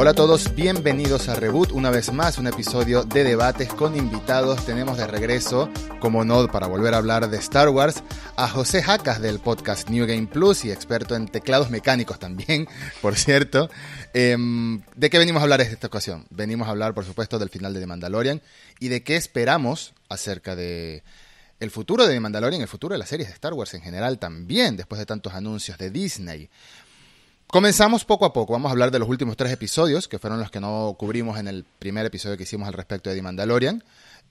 Hola a todos, bienvenidos a Reboot, una vez más un episodio de debates con invitados. Tenemos de regreso, como no, para volver a hablar de Star Wars, a José Jacas del podcast New Game Plus y experto en teclados mecánicos también, por cierto. Em, ¿De qué venimos a hablar esta ocasión? Venimos a hablar, por supuesto, del final de The Mandalorian y de qué esperamos acerca de el futuro de The Mandalorian, el futuro de las series de Star Wars en general también, después de tantos anuncios de Disney. Comenzamos poco a poco. Vamos a hablar de los últimos tres episodios, que fueron los que no cubrimos en el primer episodio que hicimos al respecto de The Mandalorian.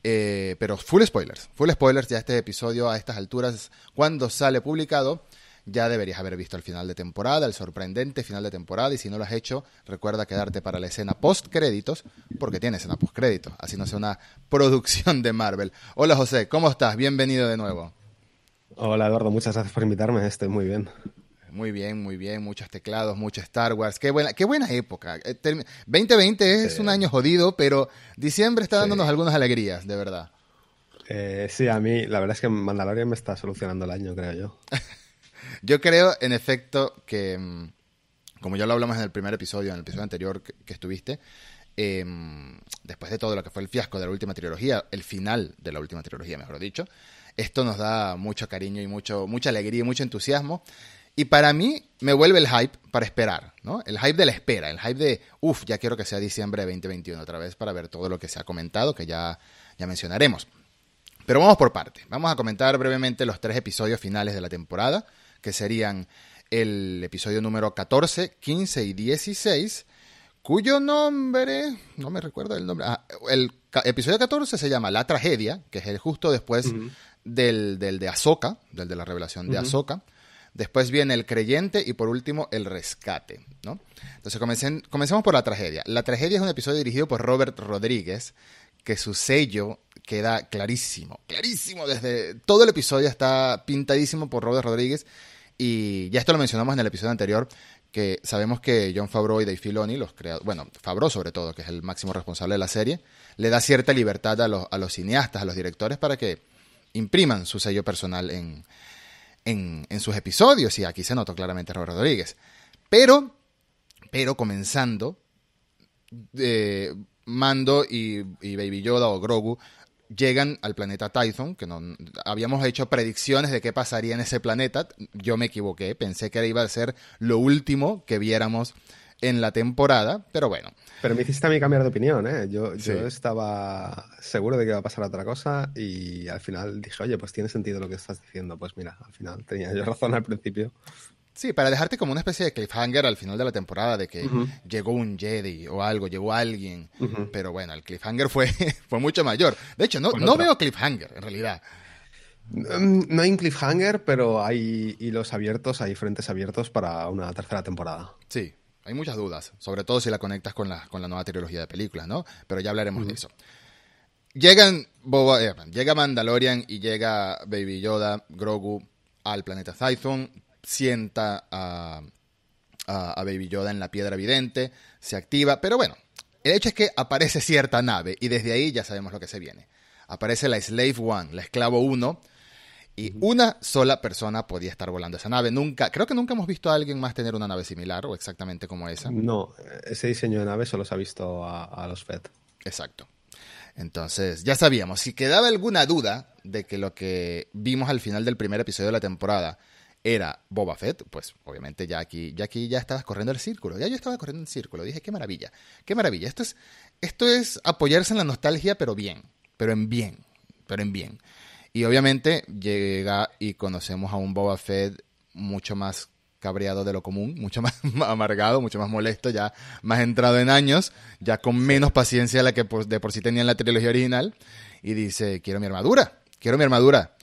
Eh, pero full spoilers. Full spoilers. Ya este episodio a estas alturas, cuando sale publicado, ya deberías haber visto el final de temporada, el sorprendente final de temporada. Y si no lo has hecho, recuerda quedarte para la escena post créditos, porque tiene escena post créditos. Así no sea una producción de Marvel. Hola José, ¿cómo estás? Bienvenido de nuevo. Hola Eduardo, muchas gracias por invitarme. Estoy muy bien. Muy bien, muy bien, muchos teclados, mucho Star Wars. Qué buena, qué buena época. 2020 eh, es un año jodido, pero diciembre está dándonos algunas alegrías, de verdad. Eh, sí, a mí la verdad es que Mandalorian me está solucionando el año, creo yo. yo creo, en efecto, que mm, como ya lo hablamos en el primer episodio, en el episodio anterior que, estuviste, em, después de todo lo que fue el fiasco de la última trilogía, el final de la última trilogía, mejor dicho, esto nos da mucho cariño y mucho, mucha alegría y mucho entusiasmo. Y para mí me vuelve el hype para esperar, ¿no? El hype de la espera, el hype de, uff, ya quiero que sea diciembre de 2021 otra vez para ver todo lo que se ha comentado, que ya, ya mencionaremos. Pero vamos por parte. Vamos a comentar brevemente los tres episodios finales de la temporada, que serían el episodio número 14, 15 y 16, cuyo nombre, no me recuerdo el nombre, ah, el episodio 14 se llama La Tragedia, que es el justo después del, del, de Ahsoka, del de la revelación de Ahsoka. Después viene el creyente y por último el rescate, ¿no? Entonces comencemos por la tragedia. La tragedia es un episodio dirigido por Robert Rodríguez, que su sello queda clarísimo, clarísimo desde todo el episodio está pintadísimo por Robert Rodríguez y ya esto lo mencionamos en el episodio anterior que sabemos que John Favreau y Dave Filoni, los creadores, bueno, Favreau sobre todo, que es el máximo responsable de la serie, le da cierta libertad a los, a los cineastas, a los directores para que impriman su sello personal en, en, sus episodios, y aquí se notó claramente Robert Rodríguez. Pero, pero comenzando, eh, Mando y, Baby Yoda o Grogu llegan al planeta Tython, que no, habíamos hecho predicciones de qué pasaría en ese planeta. Yo me equivoqué, pensé que iba a ser lo último que viéramos en la temporada, pero bueno. Pero me hiciste a mí cambiar de opinión, ¿eh? Yo, yo estaba seguro de que iba a pasar otra cosa y al final dije, oye, pues tiene sentido lo que estás diciendo. Pues mira, al final tenía yo razón al principio. Sí, para dejarte como una especie de cliffhanger al final de la temporada de que llegó un Jedi o algo, llegó alguien. Pero bueno, el cliffhanger fue, fue mucho mayor. De hecho, no, no veo cliffhanger en realidad. Mm, no hay un cliffhanger, pero hay hilos abiertos, hay frentes abiertos para una tercera temporada. Sí, hay muchas dudas, sobre todo si la conectas con la, con la nueva trilogía de películas, ¿no? Pero ya hablaremos de eso. Llegan Boba, eh, llega Mandalorian y llega Baby Yoda, Grogu al planeta Tython, sienta a, a, Baby Yoda en la piedra evidente, se activa, pero bueno, el hecho es que aparece cierta nave y desde ahí ya sabemos lo que se viene. Aparece la Slave One, la Esclavo 1, y una sola persona podía estar volando esa nave. Nunca, creo que nunca hemos visto a alguien más tener una nave similar o exactamente como esa. No, ese diseño de nave solo se ha visto a, los FED. Exacto. Entonces, ya sabíamos, si quedaba alguna duda de que lo que vimos al final del primer episodio de la temporada era Boba Fett, pues obviamente ya aquí, ya aquí ya estabas corriendo el círculo. Ya yo estaba corriendo el círculo. Dije, qué maravilla, qué maravilla. Esto es, esto es apoyarse en la nostalgia, pero bien, pero en bien, pero en bien. Y obviamente llega y conocemos a un Boba Fett mucho más cabreado de lo común, mucho más amargado, mucho más molesto, ya más entrado en años, ya con menos paciencia de la que de por sí tenía en la trilogía original, y dice, quiero mi armadura, quiero mi armadura.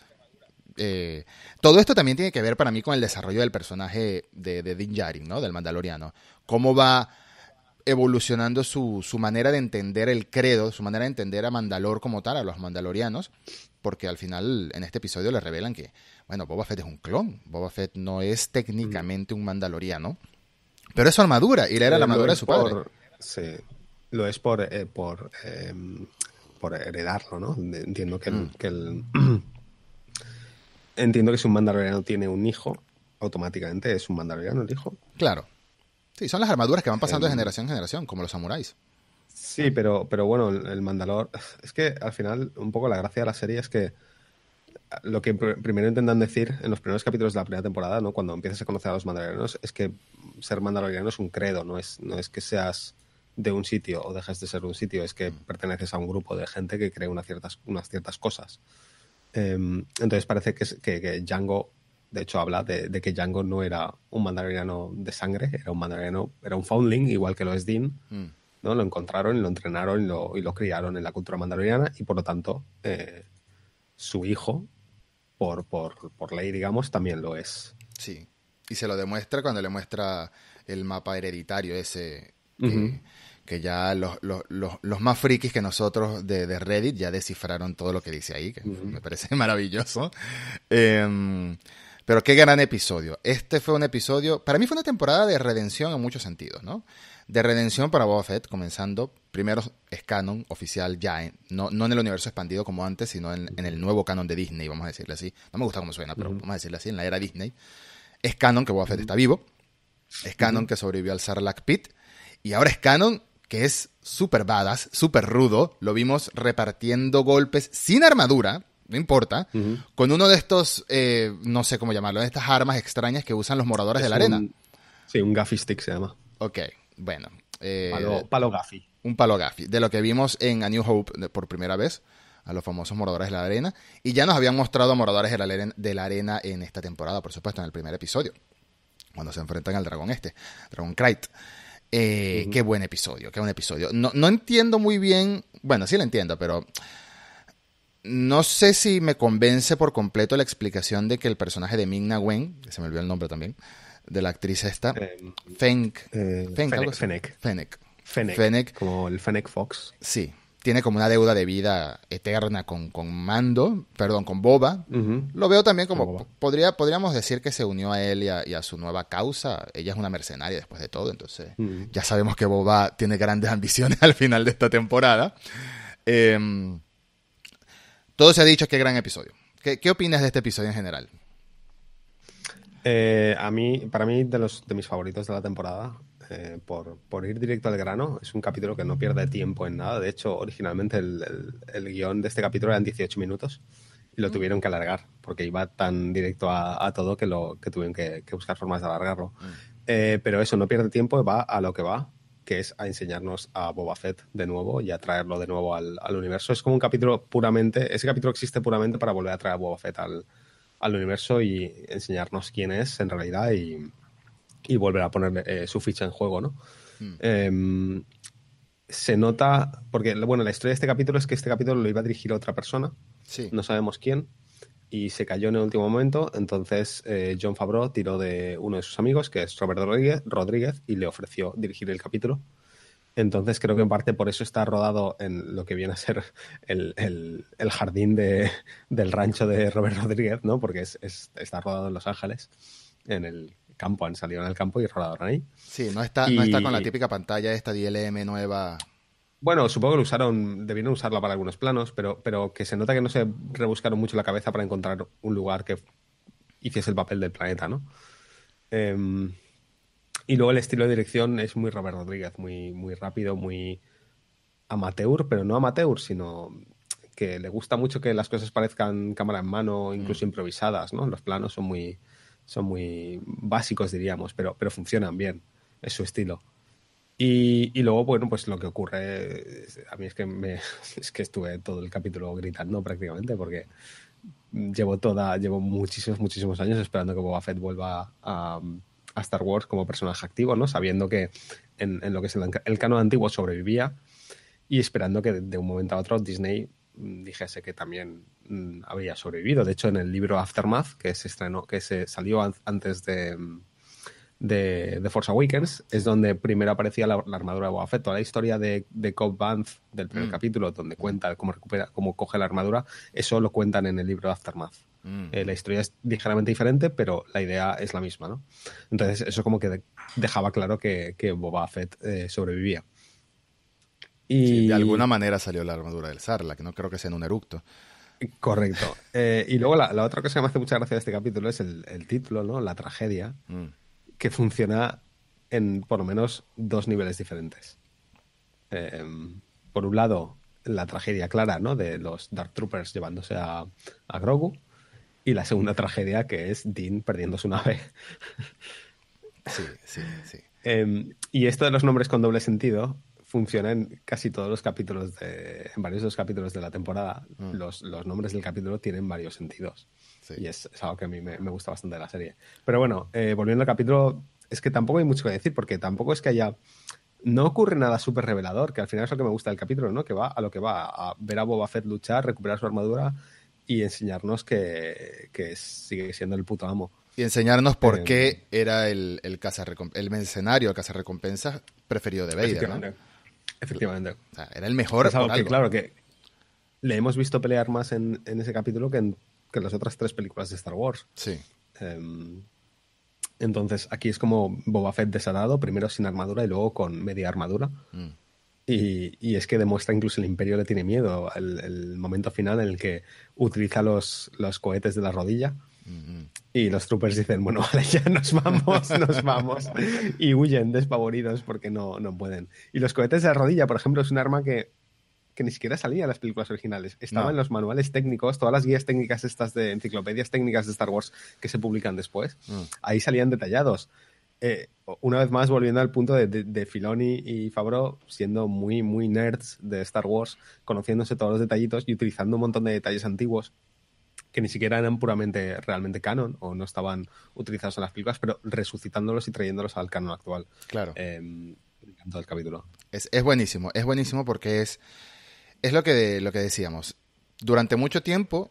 Eh, todo esto también tiene que ver para mí con el desarrollo del personaje de, de Din Djarin, ¿no? Del mandaloriano. Cómo va evolucionando su, su manera de entender el credo, su manera de entender a Mandalor como tal, a los mandalorianos, porque al final en este episodio le revelan que, bueno, Boba Fett es un clon, Boba Fett no es técnicamente un mandaloriano, pero es su armadura y le era la armadura de su padre. Sí, lo es por, eh, por, em, por heredarlo, ¿no? Entiendo que, mm. que el... entiendo que si un mandaloriano tiene un hijo, automáticamente es un mandaloriano el hijo. Claro. Sí, son las armaduras que van pasando de em, generación en generación, como los samuráis. Sí, pero, pero bueno, el Mandalor. Es que al final, un poco la gracia de la serie es que lo que primero intentan decir en los primeros capítulos de la primera temporada, ¿no? Cuando empiezas a conocer a los mandalorianos, es que ser mandaloriano es un credo, no es, no es que seas de un sitio o dejes de ser un sitio, es que perteneces a un grupo de gente que cree unas ciertas, unas ciertas cosas. Em, entonces parece que, que, Django, de hecho, habla de, que Django no era un mandaloriano de sangre, era un mandaloriano, era un foundling, igual que lo es Dean. Mm. ¿no? Lo encontraron y lo entrenaron y lo, y lo, criaron en la cultura mandaloriana y por lo tanto eh, su hijo, por, por, por ley, digamos, también lo es. Sí, y se lo demuestra cuando le muestra el mapa hereditario ese que, ya los, los, los, más frikis que nosotros de, Reddit ya descifraron todo lo que dice ahí, que me parece maravilloso. Em, pero qué gran episodio. Este fue un episodio, para mí fue una temporada de redención en muchos sentidos, ¿no? De redención para Boba Fett, comenzando, primero es canon oficial ya, no, no en el universo expandido como antes, sino en, el nuevo canon de Disney, vamos a decirle así. No me gusta cómo suena, pero vamos a decirle así, en la era Disney. Es canon que Boba Fett está vivo, es canon que sobrevivió al Sarlacc Pit, y ahora es canon que es súper badass, súper rudo. Lo vimos repartiendo golpes sin armadura, no importa, con uno de estos, eh, no sé cómo llamarlo, de estas armas extrañas que usan los moradores de la arena. Sí, un gaffy stick se llama. Ok, bueno. Eh, palo, palo gaffy. Un palo gaffy, de lo que vimos en A New Hope por primera vez, a los famosos moradores de la arena. Y ya nos habían mostrado a moradores de la, arena, de la arena en esta temporada, por supuesto, en el primer episodio, cuando se enfrentan al dragón este, Dragón Krayt. Eh, qué buen episodio, qué buen episodio. No, no entiendo muy bien, bueno, sí lo entiendo, pero no sé si me convence por completo la explicación de que el personaje de Ming-Na Wen, se me olvidó el nombre también, de la actriz esta, eh, eh, Fennec, Fennec, Fennec, como el Fennec Fox. Sí, tiene como una deuda de vida eterna con, con Mando, perdón, con Boba. Lo veo también como, podría, podríamos decir que se unió a él y a, su nueva causa. Ella es una mercenaria después de todo, entonces ya sabemos que Boba tiene grandes ambiciones al final de esta temporada. Em, todo se ha dicho, qué gran episodio. ¿Qué, qué opinas de este episodio en general? Eh, a mí, para mí, de, los, de mis favoritos de la temporada, eh, por, ir directo al grano, es un capítulo que no pierde tiempo en nada. De hecho, originalmente el, guion de este capítulo eran 18 minutos y lo mm. tuvieron que alargar porque iba tan directo a, todo que, lo, que tuvieron que, buscar formas de alargarlo. Mm. Eh, pero eso no pierde tiempo, va a lo que va, que es a enseñarnos a Boba Fett de nuevo y a traerlo de nuevo al, universo. Es como un capítulo puramente, ese capítulo existe puramente para volver a traer a Boba Fett al, al universo y enseñarnos quién es en realidad y, y volver a poner eh, su ficha en juego, ¿no? Hmm. Em, se nota, porque bueno, la historia de este capítulo es que este capítulo lo iba a dirigir otra persona, sí. no sabemos quién, y se cayó en el último momento, entonces eh, John Favreau tiró de uno de sus amigos, que es Robert Rodríguez, Rodríguez, y le ofreció dirigir el capítulo. Entonces creo que en parte por eso está rodado en lo que viene a ser el, jardín de, del rancho de Robert Rodríguez, ¿no? Porque es, está rodado en Los Ángeles, en el, campo, han salido en el campo y rodaron ahí. Sí, no está, no está con la típica pantalla esta DLM nueva. Bueno, supongo que lo usaron, debieron usarla para algunos planos, pero, pero que se nota que no se rebuscaron mucho la cabeza para encontrar un lugar que hiciese el papel del planeta, ¿no? Em, y luego el estilo de dirección es muy Robert Rodríguez, muy, muy rápido, muy amateur, pero no amateur, sino que le gusta mucho que las cosas parezcan cámara en mano, incluso mm. improvisadas, ¿no? Los planos son muy, son muy básicos, diríamos, pero, pero funcionan bien, es su estilo. Y, luego, bueno, pues lo que ocurre, a mí es que, me, es que estuve todo el capítulo gritando prácticamente, porque llevo toda, llevo muchísimos, muchísimos años esperando que Boba Fett vuelva a, Star Wars como personaje activo, ¿no? Sabiendo que en, lo que es el, el canon antiguo sobrevivía y esperando que de un momento a otro Disney dijese que también mm, había sobrevivido. De hecho, en el libro Aftermath, que se estrenó, que se salió antes de, de, de, Force Awakens, es donde primero aparecía la, armadura de Boba Fett. Toda la historia de, de Cobb Vanth del primer mm. capítulo, donde cuenta cómo recupera, cómo coge la armadura, eso lo cuentan en el libro Aftermath. Mm. Eh, la historia es ligeramente diferente, pero la idea es la misma, ¿no? Entonces, eso como que dejaba claro que, que Boba Fett eh, sobrevivía. Y... de alguna manera salió la armadura del que no creo que sea en un eructo. Correcto. Eh, y luego la, otra cosa que me hace mucha gracia de este capítulo es el, título, ¿no? La tragedia, mm. Que funciona en por lo menos dos niveles diferentes. Em, por un lado, la tragedia clara ¿no? de los Dark Troopers llevándose a, a Grogu. Y la segunda tragedia que es Dean perdiendo su nave. Sí, sí, sí. Em, y esto de los nombres con doble sentido funciona en casi todos los capítulos, de, en varios de los capítulos de la temporada. Mm. Los, los nombres del capítulo tienen varios sentidos. Sí. Y es, es algo que a mí me, me gusta bastante de la serie. Pero bueno, eh, volviendo al capítulo, es que tampoco hay mucho que decir, porque tampoco es que haya. No ocurre nada súper revelador, que al final es lo que me gusta del capítulo, ¿no? Que va a lo que va, a ver a Boba Fett luchar, recuperar su armadura y enseñarnos que, que sigue siendo el puto amo. Y enseñarnos por Eh, qué era el, el, cazarrecomp- el mercenario, el cazarrecompensas preferido de Vader, ¿no? Efectivamente. Efectivamente. O sea, era el mejor Es algo por que, algo. claro, que le hemos visto pelear más en, en ese capítulo que en, que las otras tres películas de Star Wars. Sí, Em, entonces, aquí es como Boba Fett desatado, primero sin armadura y luego con media armadura. Mm. Y, y es que demuestra incluso el Imperio le tiene miedo. El, el momento final en el que utiliza los, los cohetes de la rodilla Mm, mm. y los troopers dicen, bueno, vale, ya nos vamos, nos vamos. Y huyen despavoridos porque no, no pueden. Y los cohetes de la rodilla, por ejemplo, es un arma que, que ni siquiera salía en las películas originales. Estaba No. en los manuales técnicos, todas las guías técnicas estas de enciclopedias técnicas de Star Wars que se publican después. Mm. Ahí salían detallados. Eh, una vez más, volviendo al punto de, de, de Filoni y Favreau siendo muy, muy nerds de Star Wars, conociéndose todos los detallitos y utilizando un montón de detalles antiguos que ni siquiera eran puramente realmente canon o no estaban utilizados en las películas, pero resucitándolos y trayéndolos al canon actual. Claro. Eh, me encantó el capítulo. Es, es buenísimo, es buenísimo porque es, es lo, que, lo que decíamos. Durante mucho tiempo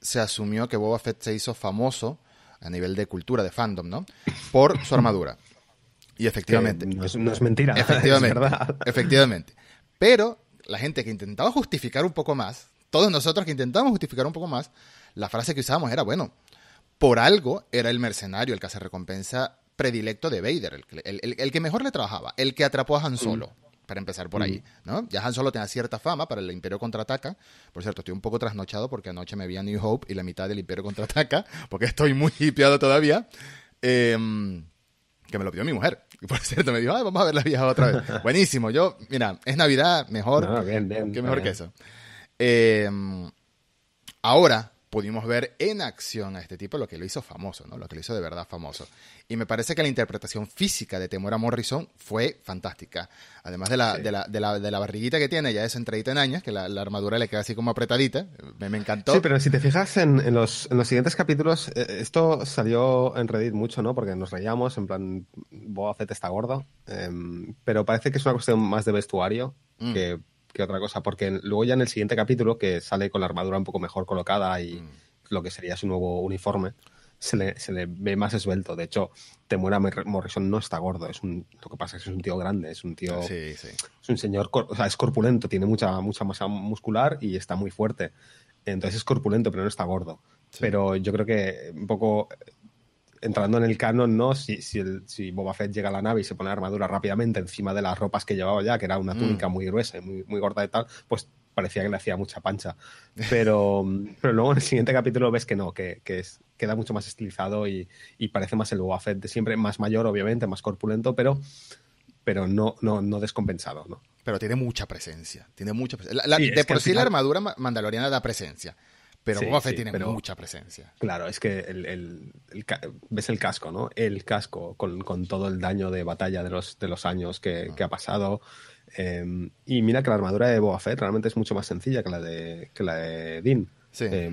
se asumió que Boba Fett se hizo famoso a nivel de cultura, de fandom, ¿no? Por su armadura. Y efectivamente. Que no, es, no es mentira. Efectivamente. es verdad. Efectivamente. Pero la gente que intentaba justificar un poco más, todos nosotros que intentábamos justificar un poco más, la frase que usábamos era, bueno, por algo era el mercenario, el recompensa predilecto de Vader, el, el, el, el, que mejor le trabajaba, el que atrapó a Han Solo. Mm. Para empezar por ahí, ¿no? Ya Han Solo tenía cierta fama para el Imperio Contraataca. Por cierto, estoy un poco trasnochado porque anoche me vi a New Hope y la mitad del Imperio Contraataca, porque estoy muy hipeado todavía. Eh, que me lo pidió mi mujer. Y por cierto, me dijo, Ay, vamos a ver la vieja otra vez. Buenísimo. Yo, mira, es Navidad, mejor. No, bien, bien, que mejor bien. que eso. Eh, ahora pudimos ver en acción a este tipo lo que lo hizo famoso, ¿no? Lo que lo hizo de verdad famoso. Y me parece que la interpretación física de Temora Morrison fue fantástica. Además de la, sí. de, la, de, la, de la barriguita que tiene, ya es entradita en años, que la, la, armadura le queda así como apretadita. Me, me encantó. Sí, pero si te fijas en, en, los, en los, siguientes capítulos, eh, esto salió en Reddit mucho, ¿no? Porque nos reíamos, en plan, Boba Fett está gordo. Eh, pero parece que es una cuestión más de vestuario mm. que que otra cosa, porque luego ya en el siguiente capítulo, que sale con la armadura un poco mejor colocada y mm. lo que sería su nuevo uniforme, se le, se le ve más esbelto. De hecho, Temuera Morrison no está gordo, es un, lo que pasa es que es un tío grande, es un tío... Sí, sí. Es un señor, o sea, es corpulento, tiene mucha, mucha masa muscular y está muy fuerte. Entonces es corpulento, pero no está gordo. Sí. Pero yo creo que un poco entrando en el canon, ¿no? Si, si, el, si, Boba Fett llega a la nave y se pone la armadura rápidamente encima de las ropas que llevaba ya, que era una túnica mm. muy gruesa y muy, muy gorda y tal, pues parecía que le hacía mucha pancha. Pero, pero luego en el siguiente capítulo ves que no, que, que es, queda mucho más estilizado y, y, parece más el Boba Fett de siempre, más mayor, obviamente, más corpulento, pero, pero no, no, no descompensado, ¿no? Pero tiene mucha presencia, tiene mucha presencia. La, la, sí, de por sí final... la armadura mandaloriana da presencia. Pero sí, Boba Fett sí, tiene pero, mucha presencia. Claro, es que el, el, el, ves el casco, ¿no? El casco con, con, todo el daño de batalla de los, de los años que, Ah. que ha pasado. Eh, y mira que la armadura de Boba Fett realmente es mucho más sencilla que la de, que la de Dean. Sí. Eh,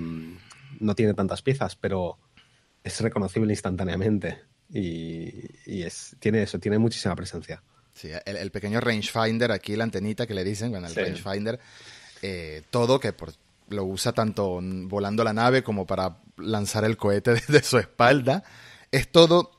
no tiene tantas piezas, pero es reconocible instantáneamente. Y, y es, tiene eso, tiene muchísima presencia. Sí, el, el, pequeño rangefinder aquí, la antenita que le dicen, bueno, el Sí. rangefinder, eh, todo que por, lo usa tanto volando la nave como para lanzar el cohete desde su espalda. Es todo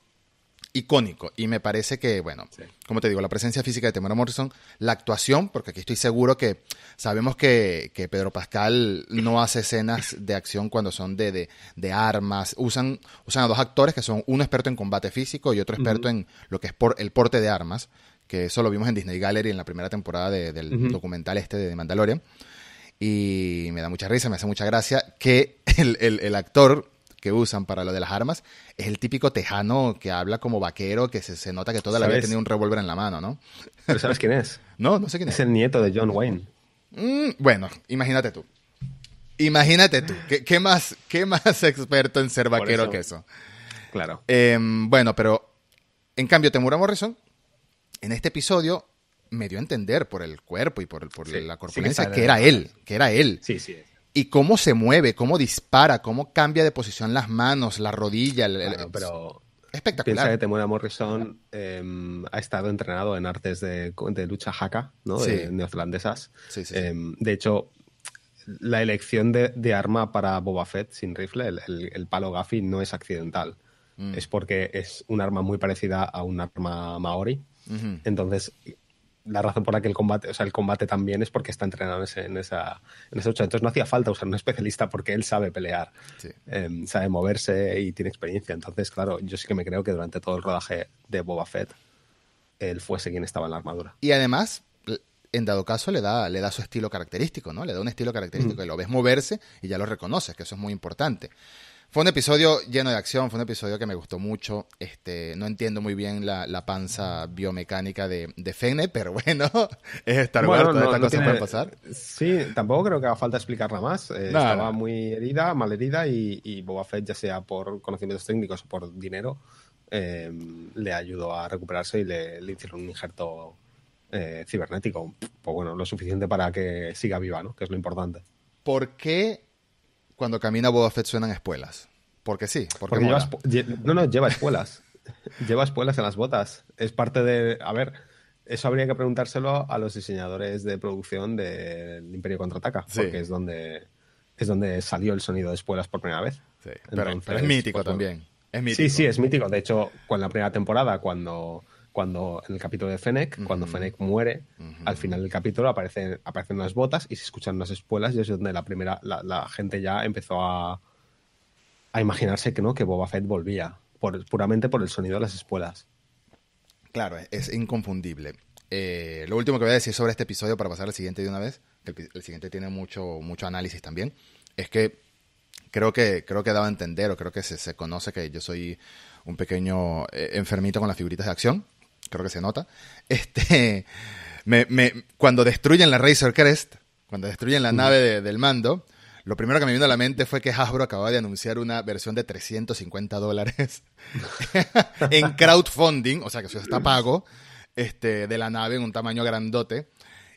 icónico y me parece que, bueno, Sí. como te digo, la presencia física de Temora Morrison, la actuación, porque aquí estoy seguro que sabemos que, que Pedro Pascal no hace escenas de acción cuando son de, de, de armas, usan, usan a dos actores que son uno experto en combate físico y otro experto en lo que es por, el porte de armas, que eso lo vimos en Disney Gallery en la primera temporada de- del documental este de Mandalorian. Y me da mucha risa, me hace mucha gracia que el, el- el actor que usan para lo de las armas es el típico tejano que habla como vaquero, que se, se nota que toda la vida tenía un revólver en la mano, ¿no? ¿Pero sabes quién es? No, no sé quién es. Es el nieto de John Wayne. Mm, bueno, imagínate tú. Imagínate tú. ¿Qué, qué más, ¿Qué más experto en ser vaquero eso. que eso? Claro. Eh, bueno, pero en cambio, Temura Morrison, en este episodio, me dio a entender por el cuerpo y por, el- por Sí, la sí que corpulencia que era él, que era él. Sí, sí. Y cómo se mueve, cómo dispara, cómo cambia de posición las manos, la rodilla. el- el- Claro, pero piensa espectacular. que Temuera Morrison eh, ha estado entrenado en artes de, de lucha haka, ¿no? De Sí. neozelandesas. Sí, sí, sí. Eh, de hecho, la elección de, de arma para Boba Fett sin rifle, el, palo Gaffy, no es accidental. Mm. Es porque es un arma muy parecida a un arma maori. Entonces, la razón por la que el combate, o sea, el combate también es porque está entrenado en, ese- en esa, en esa lucha. Entonces no hacía falta usar un especialista porque él sabe pelear, Sí. eh, sabe moverse y tiene experiencia. Entonces, claro, yo sí que me creo que durante todo el rodaje de Boba Fett, él fuese quien estaba en la armadura. Y además, en dado caso, le da, le da su estilo característico, ¿no? Le da un estilo característico Mm. y lo ves moverse y ya lo reconoces, que eso es muy importante. Fue un episodio lleno de acción, fue un episodio que me gustó mucho. Este, no entiendo muy bien la, la panza biomecánica de, de Fene, pero bueno, es Star Wars, todas estas cosas tiene- pueden pasar. Sí, tampoco creo que haga falta explicarla más. Eh, No, estaba no. muy herida, mal herida, y, y Boba Fett, ya sea por conocimientos técnicos o por dinero, eh, le ayudó a recuperarse y le, le hicieron un injerto eh, cibernético. Pues bueno, lo suficiente para que siga viva, ¿no? Que es lo importante. ¿Por qué cuando camina Boba Fett suenan espuelas? Porque sí, porque, Porque lleva, no, no, lleva espuelas. lleva espuelas en las botas. Es parte de. A ver, eso habría que preguntárselo a los diseñadores de producción del Imperio Contraataca, Sí. porque es donde es donde salió el sonido de espuelas por primera vez. Sí, pero, Entonces, pero es mítico pues, también. Es mítico. Sí, sí, es mítico. De hecho, con la primera temporada, cuando, cuando en el capítulo de Fennec, cuando Fennec muere, al final del capítulo aparecen, aparecen unas botas y se escuchan unas espuelas y es donde la primera, la, la gente ya empezó a, a imaginarse que no, que Boba Fett volvía, por, puramente por el sonido de las espuelas. Claro, es, inconfundible. Eh, lo último que voy a decir sobre este episodio para pasar al siguiente de una vez, que el, el siguiente tiene mucho, mucho análisis también, es que creo que creo que he dado a entender o creo que se, se conoce que yo soy un pequeño eh, enfermito con las figuritas de acción, creo que se nota. Este, me, me- cuando destruyen la Razor Crest, cuando destruyen la nave de- del mando, lo primero que me vino a la mente fue que Hasbro acababa de anunciar una versión de 350 dólares en crowdfunding, o sea que eso está pago, este, de la nave en un tamaño grandote.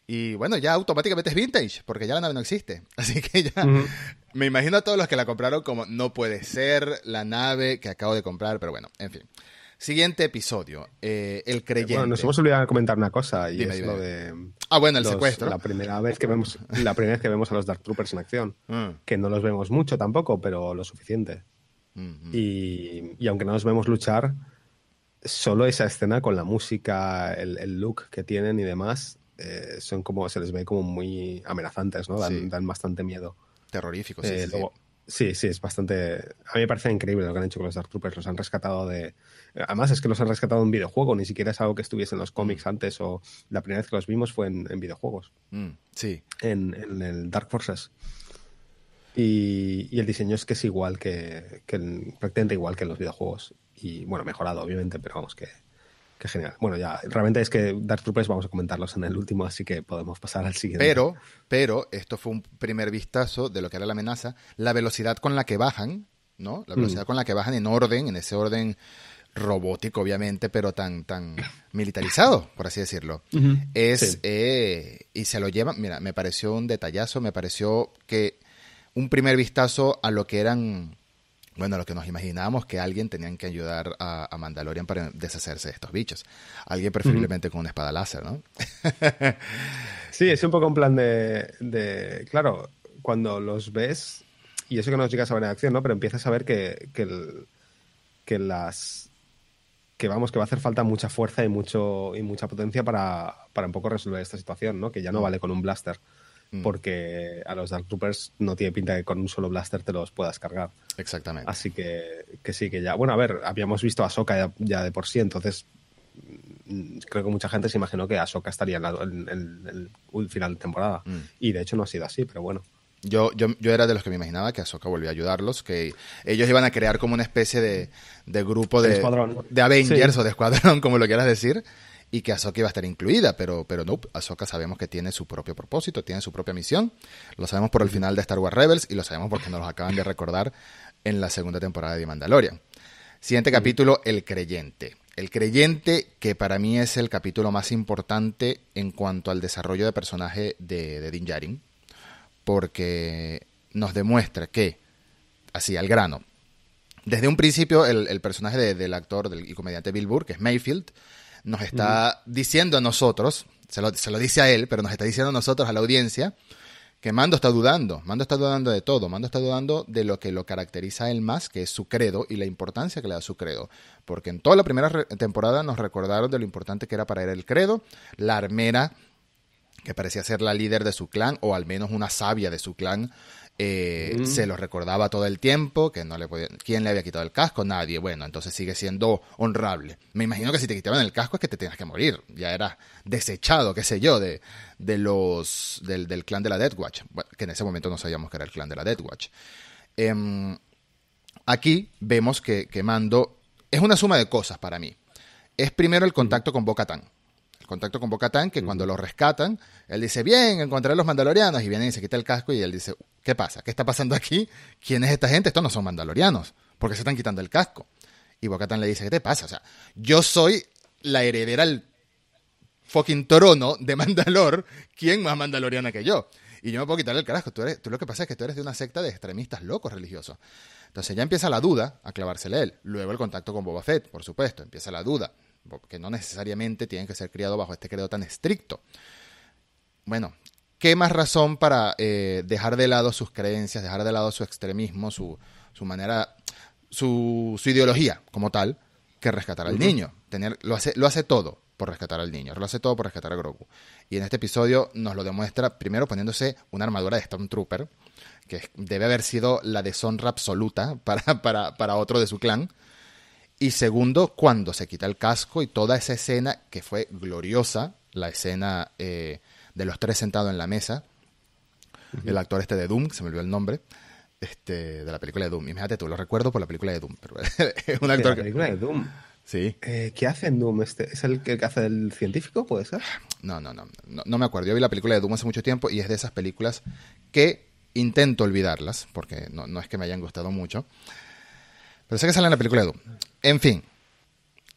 Y bueno, ya automáticamente es vintage, porque ya la nave no existe. Así que ya me imagino a todos los que la compraron como no puede ser la nave que acabo de comprar, pero bueno, en fin. Siguiente episodio, eh, el creyente. Bueno, nos hemos olvidado de comentar una cosa y Dime, es dime. lo de ah, bueno, el los- secuestro. La primera vez que vemos, la primera vez que vemos a los Dark Troopers en acción, Mm, que no los vemos mucho tampoco, pero lo suficiente. mm, mm. Y, y aunque no los vemos luchar, solo esa escena con la música, el, el look que tienen y demás, eh, son como, se les ve como muy amenazantes, ¿no? Dan, Sí. dan bastante miedo. Terrorífico, sí, Eh, sí, sí. luego- sí, sí, es bastante. A mí me parece increíble lo que han hecho con los Dark Troopers. Los han rescatado de. Además, es que los han rescatado en videojuego, ni siquiera es algo que estuviese en los cómics antes o la primera vez que los vimos fue en, en videojuegos, Mm, sí, en, en el Dark Forces. Y, y el diseño es que es igual que, que prácticamente igual que en los videojuegos. Y bueno, mejorado, obviamente, pero vamos, que, que genial. Bueno, ya, realmente es que Dark Troopers vamos a comentarlos en el último, así que podemos pasar al siguiente. Pero, pero, esto fue un primer vistazo de lo que era la amenaza. La velocidad con la que bajan, ¿no? La velocidad Mm. con la que bajan en orden, en ese orden robótico, obviamente, pero tan, tan militarizado, por así decirlo. Es, Sí. eh, y se lo llevan, mira, me pareció un detallazo, me pareció que un primer vistazo a lo que eran, bueno, lo que nos imaginábamos que alguien tenían que ayudar a, a Mandalorian para deshacerse de estos bichos. Alguien preferiblemente con una espada láser, ¿no? Sí, es un poco un plan de, de- Claro, cuando los ves, y eso que no los llegas a ver en acción, ¿no? Pero empiezas a ver que, que, el- que las. Que vamos, que va a hacer falta mucha fuerza y mucho y mucha potencia para, para un poco resolver esta situación, ¿no? Que ya no vale con un blaster. Mm. Porque a los Dark Troopers no tiene pinta que con un solo blaster te los puedas cargar. Exactamente. Así que, que sí, que ya. Bueno, a ver, habíamos visto a Ahsoka ya, ya de por sí, entonces mm, creo que mucha gente se imaginó que Ahsoka estaría en, la- en- en el, final de temporada. Mm. Y de hecho no ha sido así, pero bueno. Yo, yo, yo era de los que me imaginaba que Ahsoka volvía a ayudarlos, que ellos iban a crear como una especie de, de grupo de, de Avengers o de escuadrón, como lo quieras decir, y que Ahsoka iba a estar incluida, pero, pero no, Ahsoka sabemos que tiene su propio propósito, tiene su propia misión, lo sabemos por el final de Star Wars Rebels y lo sabemos porque nos lo acaban de recordar en la segunda temporada de Mandalorian. Siguiente capítulo, El Creyente. El Creyente, que para mí es el capítulo más importante en cuanto al desarrollo de personaje de, de Din Djarin, porque nos demuestra que, así al grano, desde un principio el, personaje del actor del, y comediante Bill Burr, que es Mayfield, nos está diciendo a nosotros, se lo, se lo, dice a él, pero nos está diciendo a nosotros, a la audiencia, que Mando está dudando, Mando está dudando de todo, Mando está dudando de lo que lo caracteriza a él más, que es su credo y la importancia que le da su credo. Porque en toda la primera temporada nos recordaron de lo importante que era para él el credo, la armera que parecía ser la líder de su clan, o al menos una sabia de su clan, eh, se lo recordaba todo el tiempo, que no le podía... ¿Quién le había quitado el casco? Nadie. Bueno, entonces sigue siendo honrable. Me imagino que si te quitaban el casco es que te tenías que morir. Ya era desechado, qué sé yo, de, de los del, clan de la Death Watch. que en ese momento no sabíamos que era el clan de la Death Watch. Em, aquí vemos que, que Mando es una suma de cosas para mí. Es primero el contacto con Bo-Katan contacto con Bocatán, que cuando lo rescatan, él dice, bien, encontré a los mandalorianos, y vienen y se quita el casco, y él dice, ¿qué pasa? ¿Qué está pasando aquí? ¿Quién es esta gente? Estos no son mandalorianos, porque se están quitando el casco. Y Bocatán le dice, ¿qué te pasa? O sea, yo soy la heredera al fucking trono de Mandalor, ¿quién más mandaloriana que yo? Y yo me puedo quitar el casco. Tú, tú lo que pasa es que tú eres de una secta de extremistas locos religiosos. Entonces ya empieza la duda a clavársele él. Luego el contacto con Boba Fett, por supuesto, empieza la duda que no necesariamente tienen que ser criados bajo este credo tan estricto. Bueno, ¿qué más razón para eh, dejar de lado sus creencias, dejar de lado su extremismo, su, su manera, su, su, ideología como tal, que rescatar al niño? Tener, lo, hace, lo hace todo por rescatar al niño, lo hace todo por rescatar a Grogu. Y en este episodio nos lo demuestra primero poniéndose una armadura de Stormtrooper, que debe haber sido la deshonra absoluta para, para, para otro de su clan y segundo, cuando se quita el casco y toda esa escena que fue gloriosa, la escena eh, de los tres sentados en la mesa, el actor este de Doom, se me olvidó el nombre, este, de la película de Doom. Imagínate tú, lo recuerdo por la película de Doom. Pero es un actor ¿De la película de Doom? Sí. Eh, ¿Qué hace en Doom? Este? ¿Es el que hace del científico, puede ser? No, no, no, no, no me acuerdo. Yo vi la película de Doom hace mucho tiempo y es de esas películas que intento olvidarlas, porque no, no es que me hayan gustado mucho. Pero sé que sale en la película de Doom. En fin.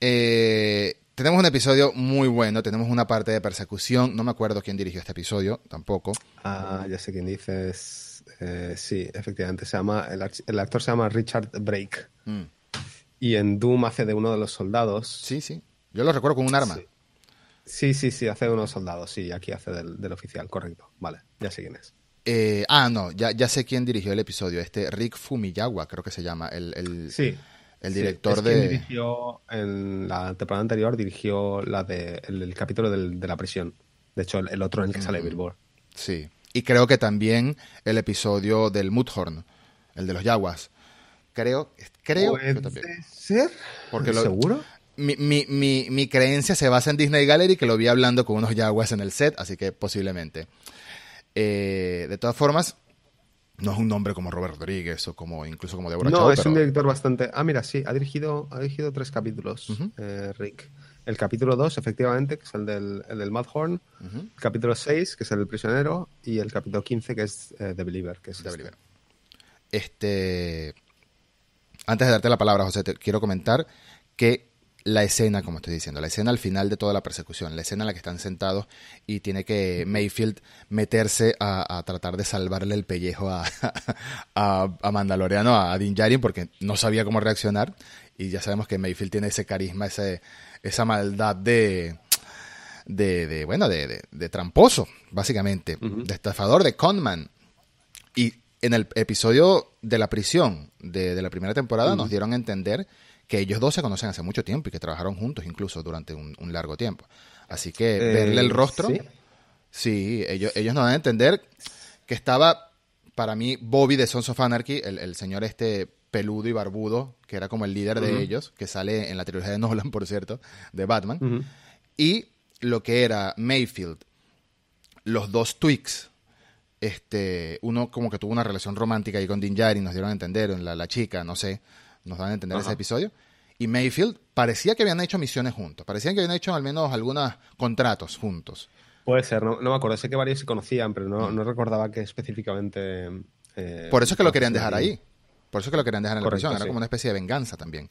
Eh, tenemos un episodio muy bueno. Tenemos una parte de persecución. No me acuerdo quién dirigió este episodio, tampoco. Ah, ya sé quién dices. Eh, sí, efectivamente. Se llama, el, actor se llama Richard Brake. Mm. Y en Doom hace de uno de los soldados. Sí, sí. Yo lo recuerdo con un arma. Sí, sí, sí, hace de uno de los soldados. Sí, aquí hace del, del oficial, correcto. Vale, ya sé quién es. Eh, ah, no, ya, ya sé quién dirigió el episodio. Este Rick Fumiyawa, creo que se llama. El, el, sí. El director de. dirigió en la temporada anterior, dirigió la de, el, capítulo de la prisión. De hecho, el, otro en el que sale Billboard. Sí. Y creo que también el episodio del Mudhorn, el de los Yaguas. Creo, creo ¿Puede ser? Porque ¿Seguro? Mi, mi, mi, mi, creencia se basa en Disney Gallery, que lo vi hablando con unos Yaguas en el set, así que posiblemente. Eh, de todas formas, no es un nombre como Robert Rodríguez o como incluso como Deborah No, es un director bastante. Ah, mira, sí, ha dirigido, ha dirigido tres capítulos, eh, Rick. El capítulo 2, efectivamente, que es el del, el del Madhorn. El capítulo 6, que es el del prisionero. Y el capítulo 15, que es eh, The Believer. Que es The este. Believer. Este. Antes de darte la palabra, José, te quiero comentar que la escena, como estoy diciendo, la escena al final de toda la persecución, la escena en la que están sentados y tiene que Mayfield meterse a, tratar de salvarle el pellejo a, a, Mandaloriano, a Din Djarin, porque no sabía cómo reaccionar. Y ya sabemos que Mayfield tiene ese carisma, ese, esa maldad de, de, bueno, de, de, tramposo, básicamente, de estafador, de conman. Y en el episodio de la prisión de, la primera temporada nos dieron a entender que ellos dos se conocen hace mucho tiempo y que trabajaron juntos incluso durante un, largo tiempo. Así que eh, verle el rostro, sí, ellos, ellos nos dan a entender que estaba, para mí, Bobby de Sons of Anarchy, el, señor este peludo y barbudo, que era como el líder de ellos, que sale en la trilogía de Nolan, por cierto, de Batman, y lo que era Mayfield, los dos Twix, este, uno como que tuvo una relación romántica ahí con Din Djarin, nos dieron a entender, la, la chica, no sé, nos dan a entender ese episodio. Y Mayfield parecía que habían hecho misiones juntos, parecían que habían hecho al menos algunos contratos juntos. Puede ser, no, me acuerdo, sé que varios se conocían, pero no, mm. recordaba que específicamente... Eh, Por eso es que lo querían dejar ahí. Por eso es que lo querían dejar en la prisión, era como una especie de venganza también.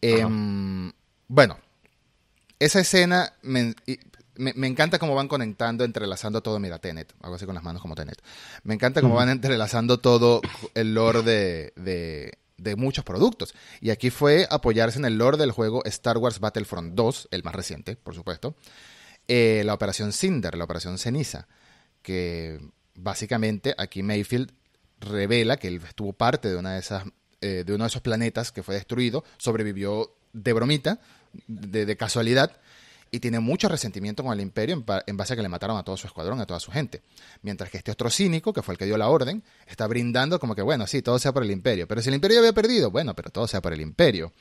Em, bueno, esa escena me, me, encanta cómo van conectando, entrelazando todo. Mira, Tenet, hago así con las manos como Tenet. Me encanta cómo van entrelazando todo el lore de, de, muchos productos. Y aquí fue apoyarse en el lore del juego Star Wars Battlefront 2, el más reciente, por supuesto. Eh, la operación Cinder, la operación Ceniza, que básicamente aquí Mayfield revela que él estuvo parte de una de esas eh, de uno de esos planetas que fue destruido, sobrevivió de bromita, de casualidad, y tiene mucho resentimiento con el imperio en, base a que le mataron a todo su escuadrón, a toda su gente. Mientras que este otro cínico, que fue el que dio la orden, está brindando como que, bueno, sí, todo sea por el imperio. Pero si el imperio había perdido, bueno, pero todo sea por el imperio.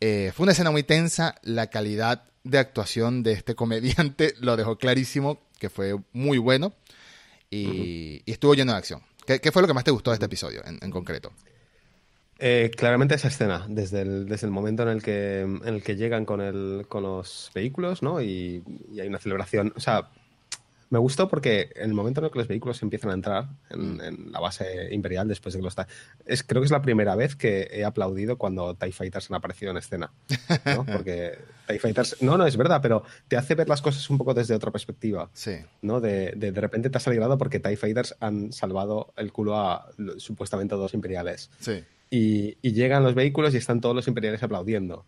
Eh, fue una escena muy tensa, la calidad de actuación de este comediante lo dejó clarísimo, que fue muy bueno y, estuvo lleno de acción. ¿Qué, fue lo que más te gustó de este episodio en concreto? Eh, claramente esa escena, desde el, desde el momento en el que, en el que llegan con, el, con los vehículos, ¿no? Y, hay una celebración. O sea, me gustó porque en el momento en el que los vehículos empiezan a entrar en, la base imperial después de que los es creo que es la primera vez que he aplaudido cuando TIE Fighters han aparecido en escena ¿no? porque TIE Fighters no, no, es verdad pero te hace ver las cosas un poco desde otra perspectiva sí. ¿no? de, de, de repente te has alegrado porque TIE Fighters han salvado el culo a supuestamente dos imperiales sí y, llegan los vehículos y están todos los imperiales aplaudiendo.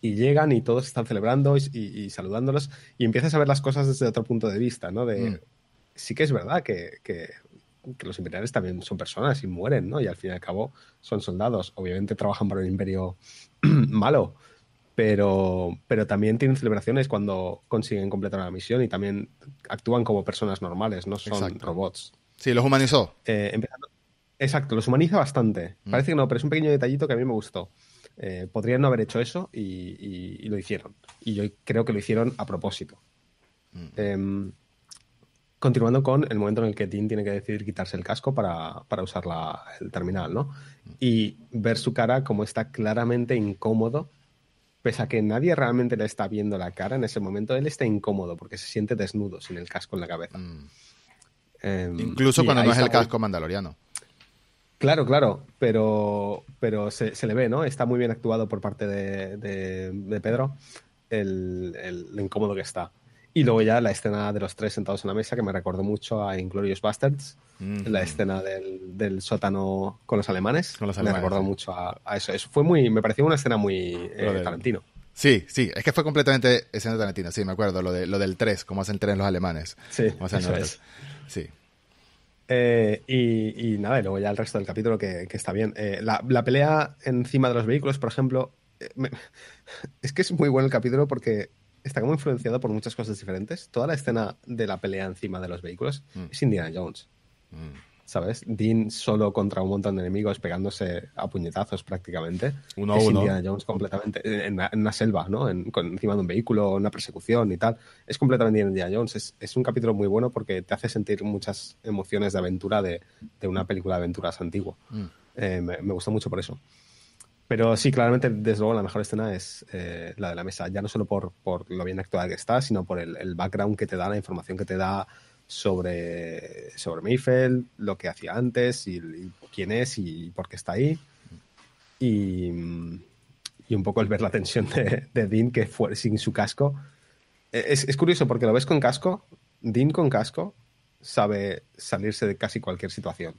Y llegan y todos están celebrando y, saludándolos y empiezas a ver las cosas desde otro punto de vista, ¿no? De, mm. Sí que es verdad que, los imperiales también son personas y mueren, ¿no? Y al fin y al cabo son soldados. Obviamente trabajan para un imperio malo, pero, pero también tienen celebraciones cuando consiguen completar la misión y también actúan como personas normales, no son robots. Sí, los humanizó. Eh, empezando, Exacto, los humaniza bastante. Mm. Parece que no, pero es un pequeño detallito que a mí me gustó. Eh, podrían no haber hecho eso y, lo hicieron. Y yo creo que lo hicieron a propósito. Mm. Em, continuando con el momento en el que Dean tiene que decidir quitarse el casco para, usar el terminal, ¿no? Mm. Y ver su cara como está claramente incómodo, pese a que nadie realmente le está viendo la cara en ese momento, él está incómodo porque se siente desnudo sin el casco en la cabeza. Em, Incluso cuando no es el casco mandaloriano. Claro, claro, pero, pero se, le ve, ¿no? Está muy bien actuado por parte de, Pedro el, lo incómodo que está. Y luego ya la escena de los tres sentados en la mesa, que me recordó mucho a Inglorious Bastards, la escena del, sótano con los alemanes. Con los alemanes me recordó mucho a, eso. Eso fue muy, me pareció una escena muy eh, Tarantino. Sí, sí, es que fue completamente escena de Tarantino, sí, me acuerdo, lo, de, lo del 3, cómo hacen tres los alemanes. Sí, eso es. Sí. Eh, y, nada, y luego ya el resto del capítulo que, está bien. Eh, la, pelea encima de los vehículos, por ejemplo, eh, es que es muy bueno el capítulo porque está como influenciado por muchas cosas diferentes. Toda la escena de la pelea encima de los vehículos mm. es Indiana Jones. Mm. ¿Sabes? Dean solo contra un montón de enemigos pegándose a puñetazos prácticamente. Uno a uno. Indiana Jones completamente en, una selva, ¿no? encima de un vehículo, una persecución y tal. Es completamente Indiana Jones. Es, un capítulo muy bueno porque te hace sentir muchas emociones de aventura de, una película de aventuras antigua. Mm. Eh, me, me gustó mucho por eso. Pero sí, claramente, desde luego, la mejor escena es eh, la de la mesa. Ya no solo por, por lo bien actuada que está, sino por el, el, background que te da, la información que te da, sobre, sobre Mayfield, lo que hacía antes y, quién es y por qué está ahí. Y, un poco el ver la tensión de, Dean que fue sin su casco. Es, es, curioso porque lo ves con casco, Dean con casco sabe salirse de casi cualquier situación.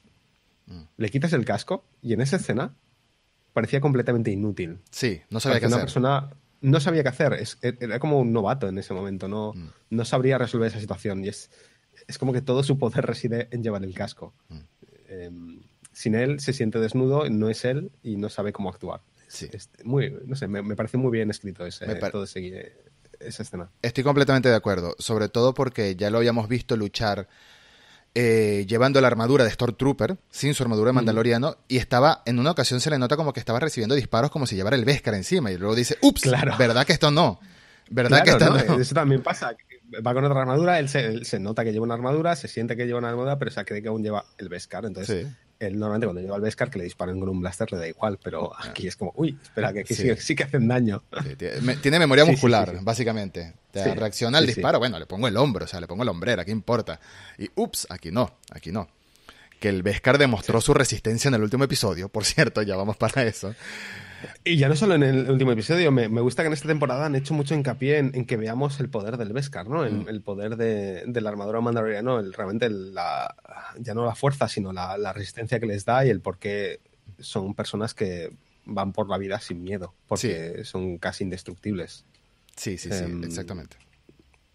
Mm. Le quitas el casco y en esa escena parecía completamente inútil. Sí, no sabía qué una persona no sabía qué hacer, es, era como un novato en ese momento, no, mm. no sabría resolver esa situación y es, es como que todo su poder reside en llevar el casco. Mm. Em, sin él se siente desnudo, no es él y no sabe cómo actuar. Sí. muy, no sé, me, parece muy bien escrito ese, todo esa escena. Estoy completamente de acuerdo, sobre todo porque ya lo habíamos visto luchar eh, llevando la armadura de Stormtrooper, sin su armadura de Mandaloriano, y estaba, en una ocasión se le nota como que estaba recibiendo disparos como si llevara el Beskar encima, y luego dice, ups, claro. ¿verdad que esto no? ¿Verdad que esto no? Eso también pasa, va con otra armadura, él se, nota que lleva una armadura, se siente que lleva una armadura, pero se cree que aún lleva el Beskar. Entonces, él normalmente cuando lleva el Beskar que le disparen con un blaster le da igual, pero aquí es como, uy, espera, que aquí sí, que hacen daño. tiene memoria muscular, básicamente. reacciona al disparo, bueno, le pongo el hombro, o sea, le pongo la hombrera, ¿qué importa? Y ups, aquí no, aquí no que el Beskar demostró su resistencia en el último episodio, por cierto, ya vamos para eso. Y ya no solo en el último episodio, me, gusta que en esta temporada han hecho mucho hincapié en, que veamos el poder del Beskar, ¿no? El, mm. poder de, la armadura mandaloriana, el, realmente la, ya no la fuerza, sino la, resistencia que les da y el por qué son personas que van por la vida sin miedo, porque son casi indestructibles. Sí, sí, sí, em, exactamente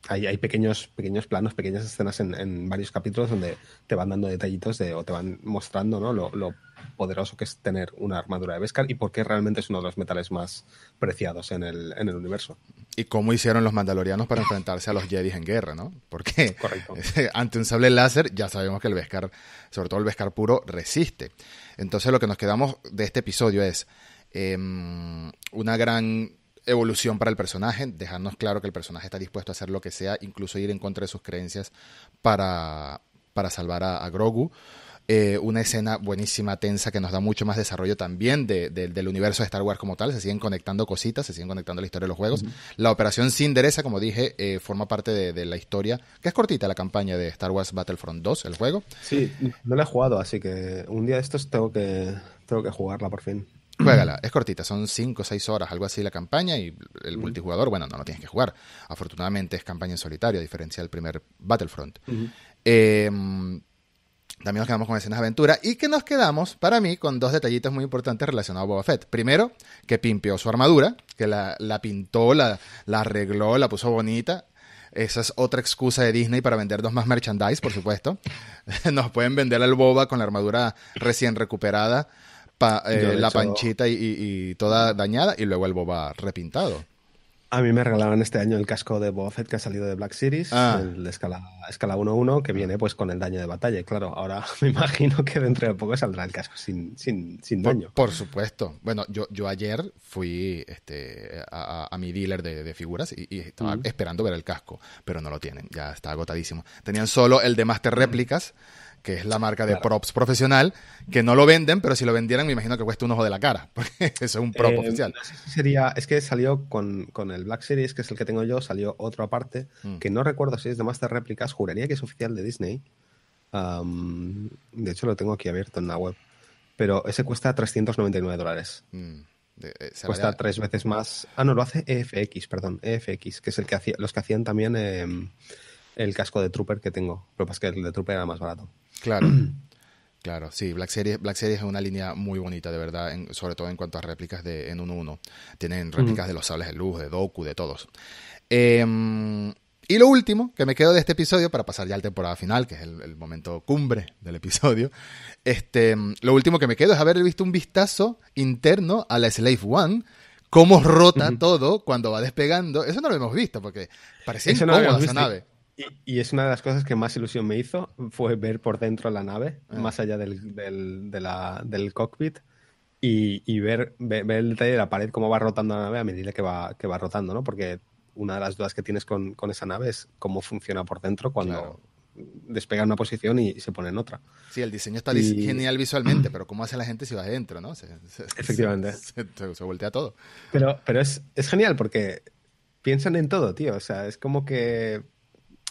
hay, pequeños, pequeños planos, pequeñas escenas en, varios capítulos donde te van dando detallitos de, o te van mostrando ¿no? lo, poderoso que es tener una armadura de Beskar y por qué realmente es uno de los metales más preciados en el, en el universo. Y cómo hicieron los mandalorianos para enfrentarse a los Jedi en guerra, ¿no? Porque ante un sable láser ya sabemos que el Beskar, sobre todo el Beskar puro, resiste. Entonces lo que nos quedamos de este episodio es em, una gran evolución para el personaje, dejarnos claro que el personaje está dispuesto a hacer lo que sea, incluso ir en contra de sus creencias para, para salvar a, Grogu. Eh, una escena buenísima, tensa, que nos da mucho más desarrollo también del universo de Star Wars como tal. Se siguen conectando cositas, se siguen conectando la historia de los juegos. La operación Cinderesa, como dije, eh, forma parte de, la historia, que es cortita la campaña de Star Wars Battlefront 2, el juego. Sí, no la he jugado, así que un día de estos tengo que, tengo que jugarla por fin. Juégala, es cortita, son 5 o 6 horas, algo así la campaña y el multijugador, bueno, no lo tienes que jugar. Afortunadamente es campaña en solitario, a diferencia del primer Battlefront. Em, también nos quedamos con escenas de aventura y que nos quedamos, para mí, con dos detallitos muy importantes relacionados a Boba Fett. Primero, que pimpeó su armadura, que la, pintó, la, la arregló, la puso bonita. Esa es otra excusa de Disney para vendernos más merchandise, por supuesto. Nos pueden vender al Boba con la armadura recién recuperada eh, la panchita y, toda dañada y luego el boba repintado. A mí me regalaban este año el casco de Boba Fett que ha salido de Black Series, ah. el de escala, escala 1-1, que viene pues con el daño de batalla. Y claro, ahora me imagino que dentro de poco saldrá el casco sin, sin, sin daño. Por, supuesto. Bueno, yo, yo ayer fui este, a, mi dealer de, figuras y, estaba esperando ver el casco, pero no lo tienen, ya está agotadísimo. Tenían solo el de Master Réplicas que es la marca de props profesional, que no lo venden, pero si lo vendieran me imagino que cuesta un ojo de la cara, porque eso es un prop eh, oficial. sería, es que salió con, el Black Series, que es el que tengo yo, salió otro aparte, mm. que no recuerdo si es de Master Réplicas, juraría que es oficial de Disney. de hecho lo tengo aquí abierto en la web. Pero ese cuesta 399 dólares. Mm. Eh, cuesta tres veces más. Ah, no, lo hace EFX, perdón, EFX, que es el que hacía, los que hacían también em, el casco de Trooper que tengo. Lo que pasa es que el de Trooper era más barato. Claro. Claro, sí, Black Series, Black Series es una línea muy bonita, de verdad, sobre todo en cuanto a réplicas de en 1-1. Tienen réplicas de los sables de luz, de Doku, de todos. Em, y lo último que me quedo de este episodio, para pasar ya al temporada final, que es el, momento cumbre del episodio, este, lo último que me quedo es haber visto un vistazo interno a la Slave One, cómo rota todo cuando va despegando. Eso no lo hemos visto, porque parecía incómoda esa nave. Y, es una de las cosas que más ilusión me hizo, fue ver por dentro la nave, ah. más allá del, del, del cockpit, y, ver, ver, el detalle de la pared, cómo va rotando la nave a medida que va, que va rotando, ¿no? Porque una de las dudas que tienes con, con esa nave es cómo funciona por dentro cuando despega en una posición y se pone en otra. Sí, el diseño está genial visualmente, pero ¿cómo hace la gente si va adentro, no? Efectivamente. Se, voltea todo. Pero, pero es, es genial porque piensan en todo, tío. O sea, es como que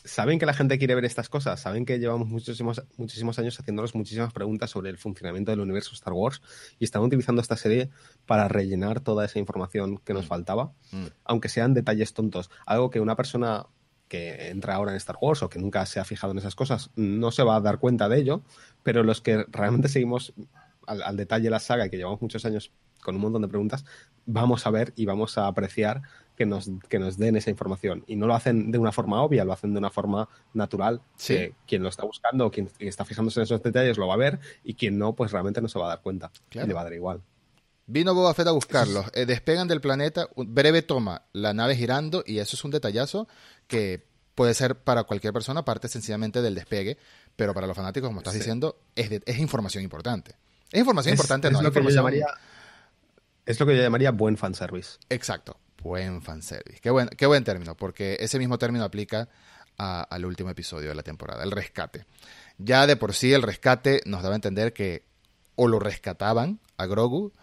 saben que la gente quiere ver estas cosas, saben que llevamos muchísimos, muchísimos años haciéndonos muchísimas preguntas sobre el funcionamiento del universo Star Wars y están utilizando esta serie para rellenar toda esa información que nos mm. faltaba, mm. aunque sean detalles tontos. Algo que una persona que entra ahora en Star Wars o que nunca se ha fijado en esas cosas no se va a dar cuenta de ello, pero los que realmente seguimos al, al detalle la saga y que llevamos muchos años con un montón de preguntas, vamos a ver y vamos a apreciar que nos, que nos den esa información. Y no lo hacen de una forma obvia, lo hacen de una forma natural. Que quien lo está buscando, quien está fijándose en esos detalles, lo va a ver y quien no, pues realmente no se va a dar cuenta. le va a dar igual. Vino Boba Fett a buscarlos. Eh, despegan del planeta, breve toma, la nave girando y eso es un detallazo que puede ser para cualquier persona, parte sencillamente del despegue, pero para los fanáticos, como estás diciendo, es, es información importante. Es información importante, no es lo que yo llamaría es lo que yo llamaría buen fanservice. Exacto, buen fanservice. Qué buen, qué buen término, porque ese mismo término aplica al último episodio de la temporada, el rescate. Ya de por sí el rescate nos daba a entender que o lo rescataban a Grogu,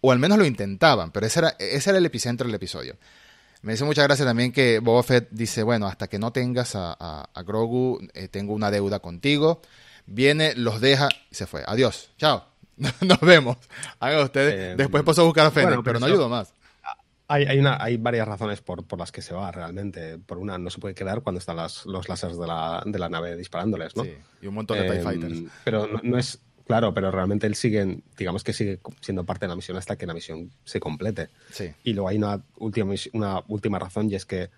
o al menos lo intentaban, pero ese era, ese era el epicentro del episodio. Me dice muchas gracias también que Boba Fett dice, bueno, hasta que no tengas a, Grogu, eh, tengo una deuda contigo. Viene, los deja y se fue. Adiós, chao. Nos vemos. Hagan ustedes. Eh, Después puedo buscar a Fennec, pero, no ayudo más. Hay, hay, una, hay varias razones por, por, las que se va realmente. Por una, no se puede quedar cuando están las, los láseres de la, de la nave disparándoles, ¿no? Sí, y un montón de TIE em, Fighters. Pero no, es, Claro, pero realmente él sigue, digamos que sigue siendo parte de la misión hasta que la misión se complete. Sí. Y luego hay una última, una última razón y es que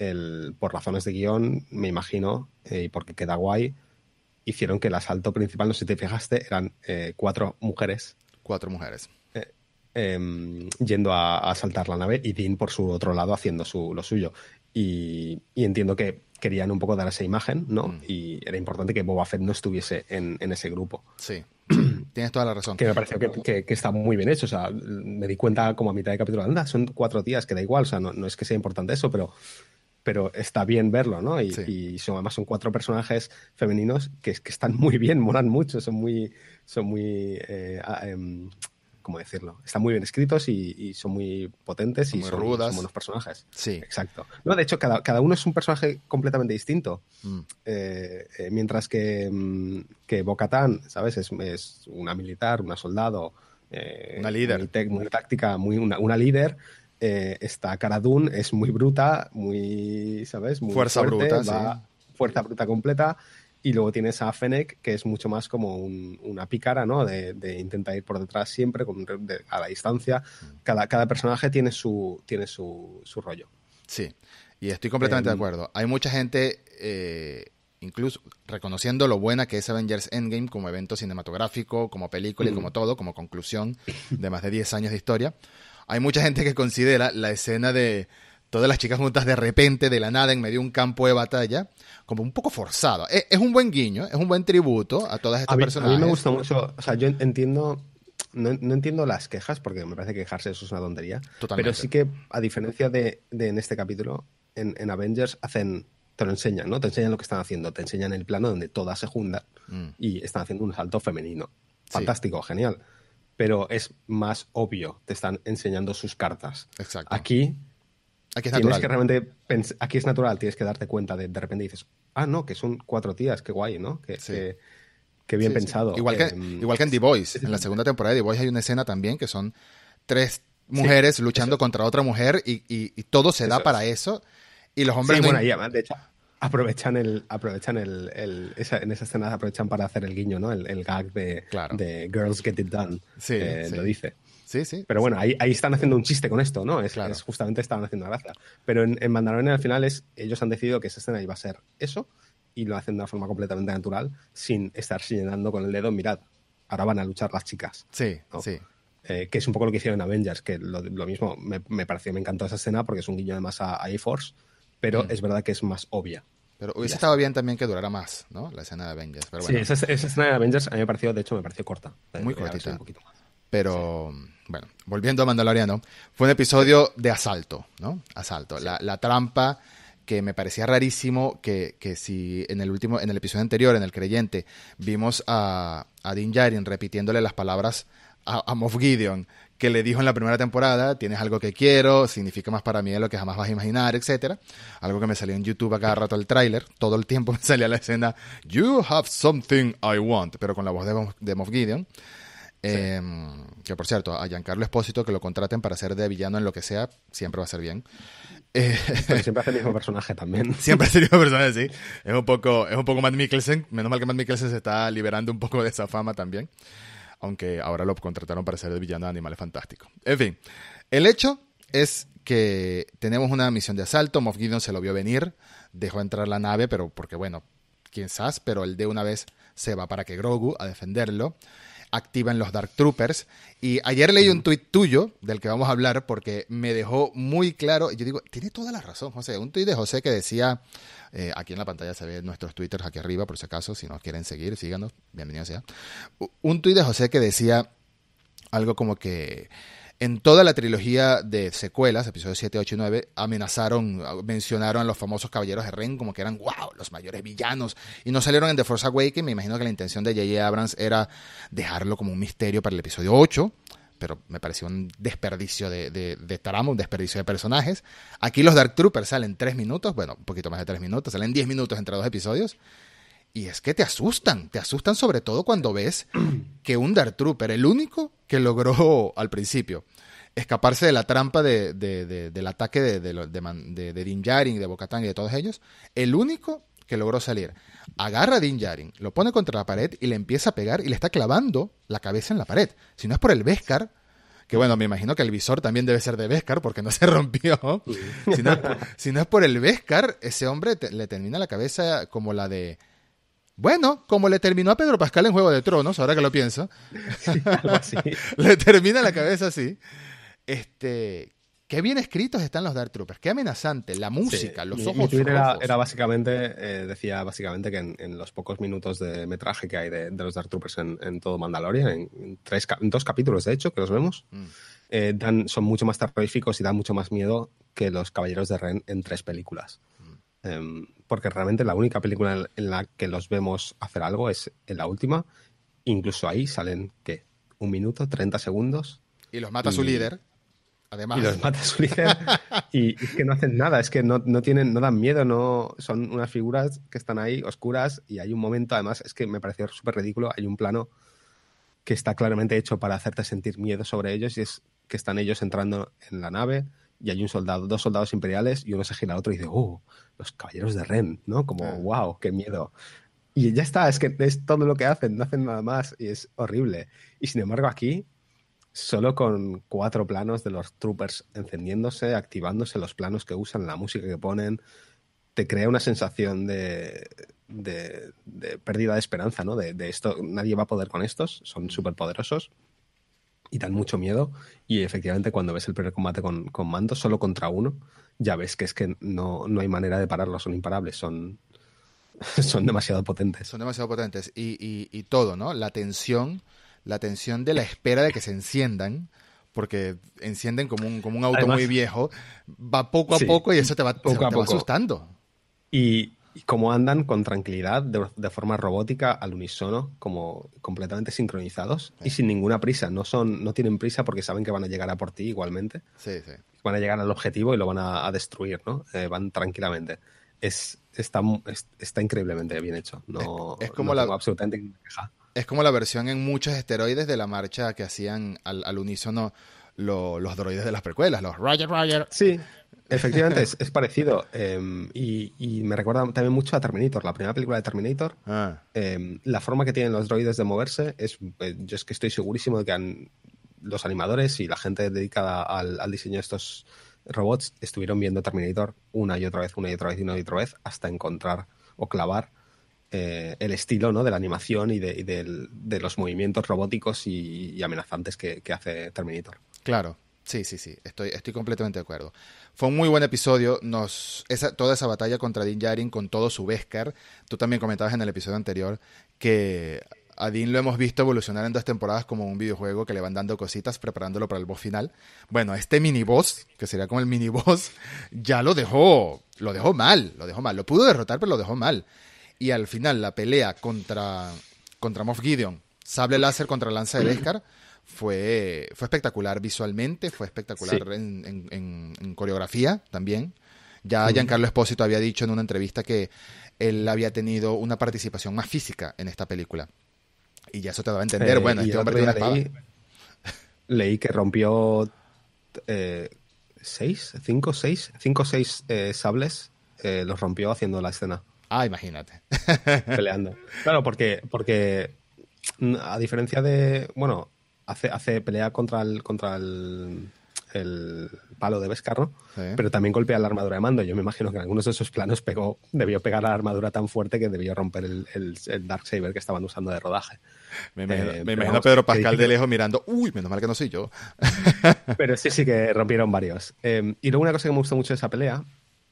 el, por razones de guion, me imagino, eh, y porque queda guay, hicieron que el asalto principal, no sé si te fijaste, eran eh, cuatro mujeres. Cuatro mujeres. Eh, em, yendo a, asaltar la nave y Dean por su otro lado haciendo su, lo suyo. Y, entiendo que querían un poco dar esa imagen, ¿no? Mm. Y era importante que Boba Fett no estuviese en, ese grupo. Sí, tienes toda la razón. Que me pareció que, está muy bien hecho. O sea, me di cuenta como a mitad de capítulo, anda, son cuatro días, que da igual. O sea, no, no es que sea importante eso, pero pero está bien verlo, ¿no? Y, son, además son cuatro personajes femeninos que, que están muy bien, molan mucho, son muy, son muy, eh, em, ¿cómo decirlo? Están muy bien escritos y, son muy potentes y son, rudas. buenos personajes. Sí. Exacto. No, de hecho, cada, cada uno es un personaje completamente distinto. Mm. Eh, eh, mientras que, mm, que Bocatán, ¿sabes? Es, es, una militar, una soldado. una líder. Muy, táctica, muy una, una líder eh, esta Cara es muy bruta, muy, ¿sabes? Muy fuerza bruta, sí. Fuerza bruta completa. Y luego tienes a Fennec, que es mucho más como una pícara, ¿no? De, de intentar ir por detrás siempre, con, a la distancia. Cada, cada personaje tiene su, tiene su, su rollo. Sí, y estoy completamente de em, acuerdo. Hay mucha gente, eh, incluso reconociendo lo buena que es Avengers Endgame como evento cinematográfico, como película y como todo, como conclusión de más de 10 años de historia hay mucha gente que considera la escena de todas las chicas juntas de repente, de la nada, en medio de un campo de batalla, como un poco forzado. Es, un buen guiño, es un buen tributo a todas estas personas. A mí me gusta mucho, o sea, yo entiendo, no, entiendo las quejas, porque me parece que quejarse eso es una tontería. Totalmente. Pero sí que, a diferencia de, en este capítulo, en, Avengers hacen te lo enseñan, ¿no? Te enseñan lo que están haciendo, te enseñan el plano donde todas se juntan mm. y están haciendo un salto femenino. Fantástico, genial pero es más obvio, te están enseñando sus cartas. Exacto. Aquí, aquí es natural. que realmente aquí es natural, tienes que darte cuenta de de repente dices, ah, no, que son cuatro tías, qué guay, ¿no? Que, bien pensado. Igual, que, em, igual que en The Voice, en la segunda temporada de The Voice hay una escena también que son tres mujeres luchando contra otra mujer y, todo se da para eso. Y los hombres... bueno, de hecho, aprovechan el aprovechan el, en esa escena aprovechan para hacer el guiño no el, gag de, de, girls get it done sí, lo dice. Sí sí. Pero bueno ahí, ahí están haciendo un chiste con esto no es, justamente estaban haciendo gracia. Pero en, en Mandalorian al final es ellos han decidido que esa escena iba a ser eso y lo hacen de una forma completamente natural sin estar señalando con el dedo mirad ahora van a luchar las chicas sí sí. Eh, que es un poco lo que hicieron en Avengers que lo, mismo me, me, pareció me encantó esa escena porque es un guiño además a, a A-Force pero mm. es verdad que es más obvia. Pero hubiese estado bien también que durara más, ¿no? La escena de Avengers. Pero bueno. Sí, esa, escena de Avengers a mí me pareció, de hecho, me pareció corta. Muy cortita. Pero, bueno, volviendo a Mandaloriano, fue un episodio de asalto, ¿no? Asalto. La, la, trampa que me parecía rarísimo que, que, si en el último, en el episodio anterior, en el creyente, vimos a, a Din Djarin repitiéndole las palabras a, a Moff Gideon que le dijo en la primera temporada, tienes algo que quiero, significa más para mí de lo que jamás vas a imaginar, etcétera. Algo que me salió en YouTube a cada rato el tráiler, todo el tiempo me salía la escena You have something I want, pero con la voz de, Moff Gideon. Em, que por cierto, a Giancarlo Espósito que lo contraten para ser de villano en lo que sea, siempre va a ser bien. siempre hace el mismo personaje también. Siempre hace el mismo personaje, sí. Es un poco, es un poco Matt Mikkelsen. Menos mal que Matt Mikkelsen se está liberando un poco de esa fama también aunque ahora lo contrataron para ser el villano de Animales Fantásticos. En fin, el hecho es que tenemos una misión de asalto, Moff Gideon se lo vio venir, dejó entrar la nave, pero porque bueno, quién sabe, pero él de una vez se va para que Grogu a defenderlo activan los Dark Troopers. Y ayer leí un tuit tuyo, del que vamos a hablar, porque me dejó muy claro. Yo digo, tiene toda la razón, José. Un tuit de José que decía, eh, aquí en la pantalla se ven nuestros twitters aquí arriba, por si acaso, si nos quieren seguir, síganos, bienvenido sea. Un tuit de José que decía algo como que En toda la trilogía de secuelas, episodios 7, 8 y 9, amenazaron, mencionaron a los famosos caballeros de Ren como que eran, wow, los mayores villanos. Y no salieron en The Force Awakens. Me imagino que la intención de J.J. Abrams era dejarlo como un misterio para el episodio 8 pero me pareció un desperdicio de, de, trama, un desperdicio de personajes. Aquí los Dark Troopers salen tres minutos, bueno, un poquito más de tres minutos, salen diez minutos entre dos episodios. Y es que te asustan, te asustan sobre todo cuando ves que un Dark Trooper, el único que logró al principio escaparse de la trampa de, del ataque de, de, de, Din Djarin, de Bocatán y de todos ellos, el único que logró salir, agarra a Din Djarin, lo pone contra la pared y le empieza a pegar y le está clavando la cabeza en la pared. Si no es por el Beskar, que bueno, me imagino que el visor también debe ser de Beskar porque no se rompió. Si no, es por el Beskar, ese hombre le termina la cabeza como la de... Bueno, como le terminó a Pedro Pascal en Juego de Tronos, ahora que lo pienso. le termina la cabeza así. Este, Qué bien escritos están los Dark Troopers, qué amenazante, la música, los ojos. Mi, era, básicamente, eh, decía básicamente que en, los pocos minutos de metraje que hay de, los Dark Troopers en, todo Mandalorian, en, tres, dos capítulos de hecho, que los vemos, mm. eh, dan, son mucho más terroríficos y dan mucho más miedo que los Caballeros de Ren en tres películas. Mm. Em, porque realmente la única película en la que los vemos hacer algo es en la última. Incluso ahí salen, ¿qué? Un minuto, 30 segundos. Y los mata su líder. Además. Y los mata su líder. y es que no hacen nada, es que no, tienen, no dan miedo, no son unas figuras que están ahí oscuras y hay un momento, además, es que me pareció súper ridículo, hay un plano que está claramente hecho para hacerte sentir miedo sobre ellos y es que están ellos entrando en la nave y hay un soldado, dos soldados imperiales y uno se gira al otro y dice, oh, los caballeros de Ren, ¿no? Como, wow, qué miedo. Y ya está, es que es todo lo que hacen, no hacen nada más y es horrible. Y sin embargo aquí solo con cuatro planos de los troopers encendiéndose, activándose los planos que usan, la música que ponen, te crea una sensación de, de, pérdida de esperanza, ¿no? De, esto, nadie va a poder con estos, son súper poderosos y dan mucho miedo. Y efectivamente, cuando ves el primer combate con, con Mando, solo contra uno, ya ves que es que no, no hay manera de pararlos, son imparables, son, son demasiado potentes. Son demasiado potentes. Y, y, y todo, ¿no? La tensión la tensión de la espera de que se enciendan, porque encienden como un, como un auto muy viejo, va poco a poco y eso te va, poco a poco. asustando. Y, como andan con tranquilidad, de, forma robótica, al unísono, como completamente sincronizados y sin ninguna prisa. No, son, no tienen prisa porque saben que van a llegar a por ti igualmente. Sí, sí. Van a llegar al objetivo y lo van a, destruir, ¿no? Eh, van tranquilamente. Es, está, está increíblemente bien hecho. No, es, como la, absolutamente es como la versión en muchos esteroides de la marcha que hacían al, al unísono los droides de las precuelas, los Roger Roger. Sí, efectivamente es, parecido. Em, y, me recuerda también mucho a Terminator, la primera película de Terminator. Ah. Em, la forma que tienen los droides de moverse es. Eh, yo es que estoy segurísimo de que los animadores y la gente dedicada al, al, diseño de estos robots estuvieron viendo Terminator una y otra vez, una y otra vez y una y otra vez hasta encontrar o clavar eh, el estilo ¿no? de la animación y, de, los movimientos robóticos y, amenazantes que, hace Terminator. Claro, sí, sí, sí, estoy, estoy completamente de acuerdo. Fue un muy buen episodio, nos, esa, toda esa batalla contra Din Djarin con todo su Beskar. Tú también comentabas en el episodio anterior que a Dean lo hemos visto evolucionar en dos temporadas como un videojuego que le van dando cositas preparándolo para el boss final. Bueno, este mini boss, que sería como el mini boss, ya lo dejó, lo dejó mal, lo dejó mal. Lo pudo derrotar, pero lo dejó mal y al final la pelea contra, contra Moff Gideon, sable láser contra lanza de Beskar, fue, fue espectacular visualmente, fue espectacular en, coreografía también. Ya Giancarlo Espósito había dicho en una entrevista que él había tenido una participación más física en esta película. Y ya eso te va a entender. Eh, bueno, este hombre tiene una leí, leí, que rompió eh, seis, cinco, seis, cinco, seis eh, sables. Los rompió haciendo la escena. Ah, imagínate. Peleando. Claro, porque, porque mm, a diferencia de. Bueno, hace, hace pelea contra el, contra el, el palo de Vescarro, pero también golpea la armadura de mando. Yo me imagino que en algunos de esos planos pegó, debió pegar la armadura tan fuerte que debió romper el, el, Dark Saber que estaban usando de rodaje. Me imagino, eh, a Pedro Pascal de lejos mirando, uy, menos mal que no soy yo. pero sí, sí que rompieron varios. Eh, y luego una cosa que me gustó mucho de esa pelea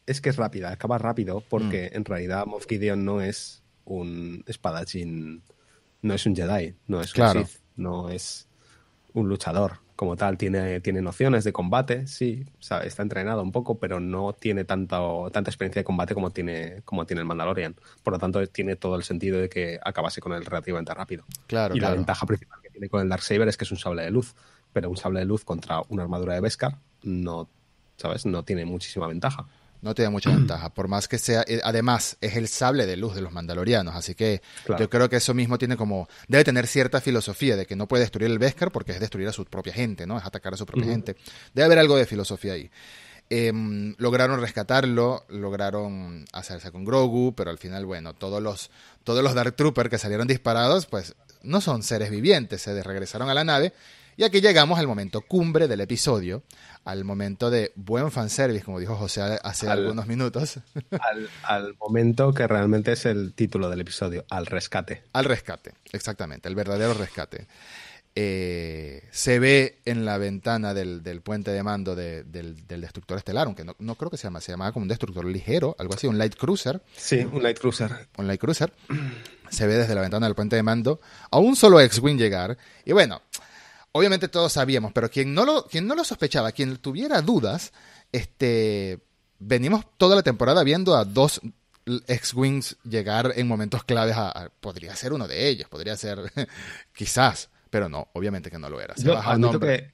es que es rápida, acaba rápido, porque mm. en realidad Moff Gideon no es un espadachín, no es un Jedi, no es un Sith, no es un luchador como tal, tiene, tiene nociones de combate, sí, está entrenado un poco, pero no tiene tanta, tanta experiencia de combate como tiene, como tiene el Mandalorian. Por lo tanto, tiene todo el sentido de que acabase con él relativamente rápido. Claro, y la ventaja principal que tiene con el Darksaber es que es un sable de luz, pero un sable de luz contra una armadura de Beskar no, ¿sabes? No tiene muchísima ventaja no tiene mucha ventaja, por más que sea, eh, además es el sable de luz de los mandalorianos, así que yo creo que eso mismo tiene como, debe tener cierta filosofía de que no puede destruir el Beskar porque es destruir a su propia gente, ¿no? Es atacar a su propia gente. Debe haber algo de filosofía ahí. Em, lograron rescatarlo, lograron hacerse con Grogu, pero al final, bueno, todos los, todos los Dark Troopers que salieron disparados, pues no son seres vivientes, se regresaron a la nave y aquí llegamos al momento cumbre del episodio, al momento de buen fanservice, como dijo José hace algunos minutos. Al, momento que realmente es el título del episodio, al rescate. Al rescate, exactamente, el verdadero rescate. Eh, se ve en la ventana del, puente de mando del, destructor estelar, aunque no, no, creo que se llama, se llamaba como un destructor ligero, algo así, un light cruiser. Sí, un light cruiser. Un light cruiser. Se ve desde la ventana del puente de mando a un solo X-Wing llegar. Y bueno, obviamente todos sabíamos, pero quien no lo, quien no lo sospechaba, quien tuviera dudas, este, venimos toda la temporada viendo a dos X-Wings llegar en momentos claves a, Podría ser uno de ellos, podría ser quizás, pero no, obviamente que no lo era. Se Yo que,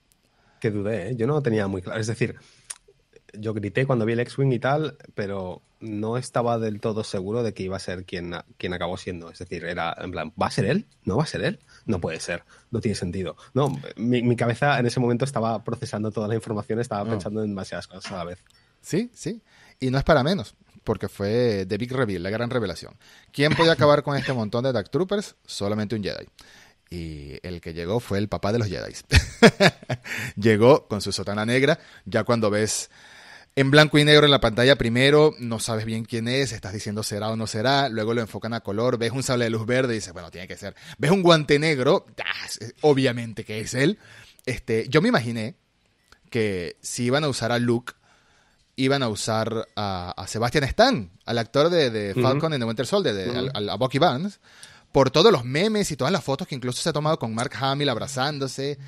que dudé, ¿eh? yo no lo tenía muy claro. Es decir, yo grité cuando vi el X-Wing y tal, pero no estaba del todo seguro de que iba a ser quien, quien acabó siendo. Es decir, era en plan, ¿va a ser él? ¿No va a ser él? No puede ser, no tiene sentido. No, mi, cabeza en ese momento estaba procesando toda la información, estaba pensando en demasiadas cosas a la vez. Sí, sí. Y no es para menos, porque fue The Big Reveal, la gran revelación. ¿Quién podía acabar con este montón de Dark Troopers? Solamente un Jedi. Y el que llegó fue el papá de los Jedi. llegó con su sotana negra, ya cuando ves en blanco y negro en la pantalla primero, no sabes bien quién es, estás diciendo será o no será, luego lo enfocan a color, ves un sable de luz verde y dices, bueno, tiene que ser. Ves un guante negro, ah, obviamente que es él. Este, yo me imaginé que si iban a usar a Luke, iban a usar a, Sebastian Stan, al actor de, Falcon en The Winter Soldier, de, a, Bucky Barnes, por todos los memes y todas las fotos que incluso se ha tomado con Mark Hamill abrazándose.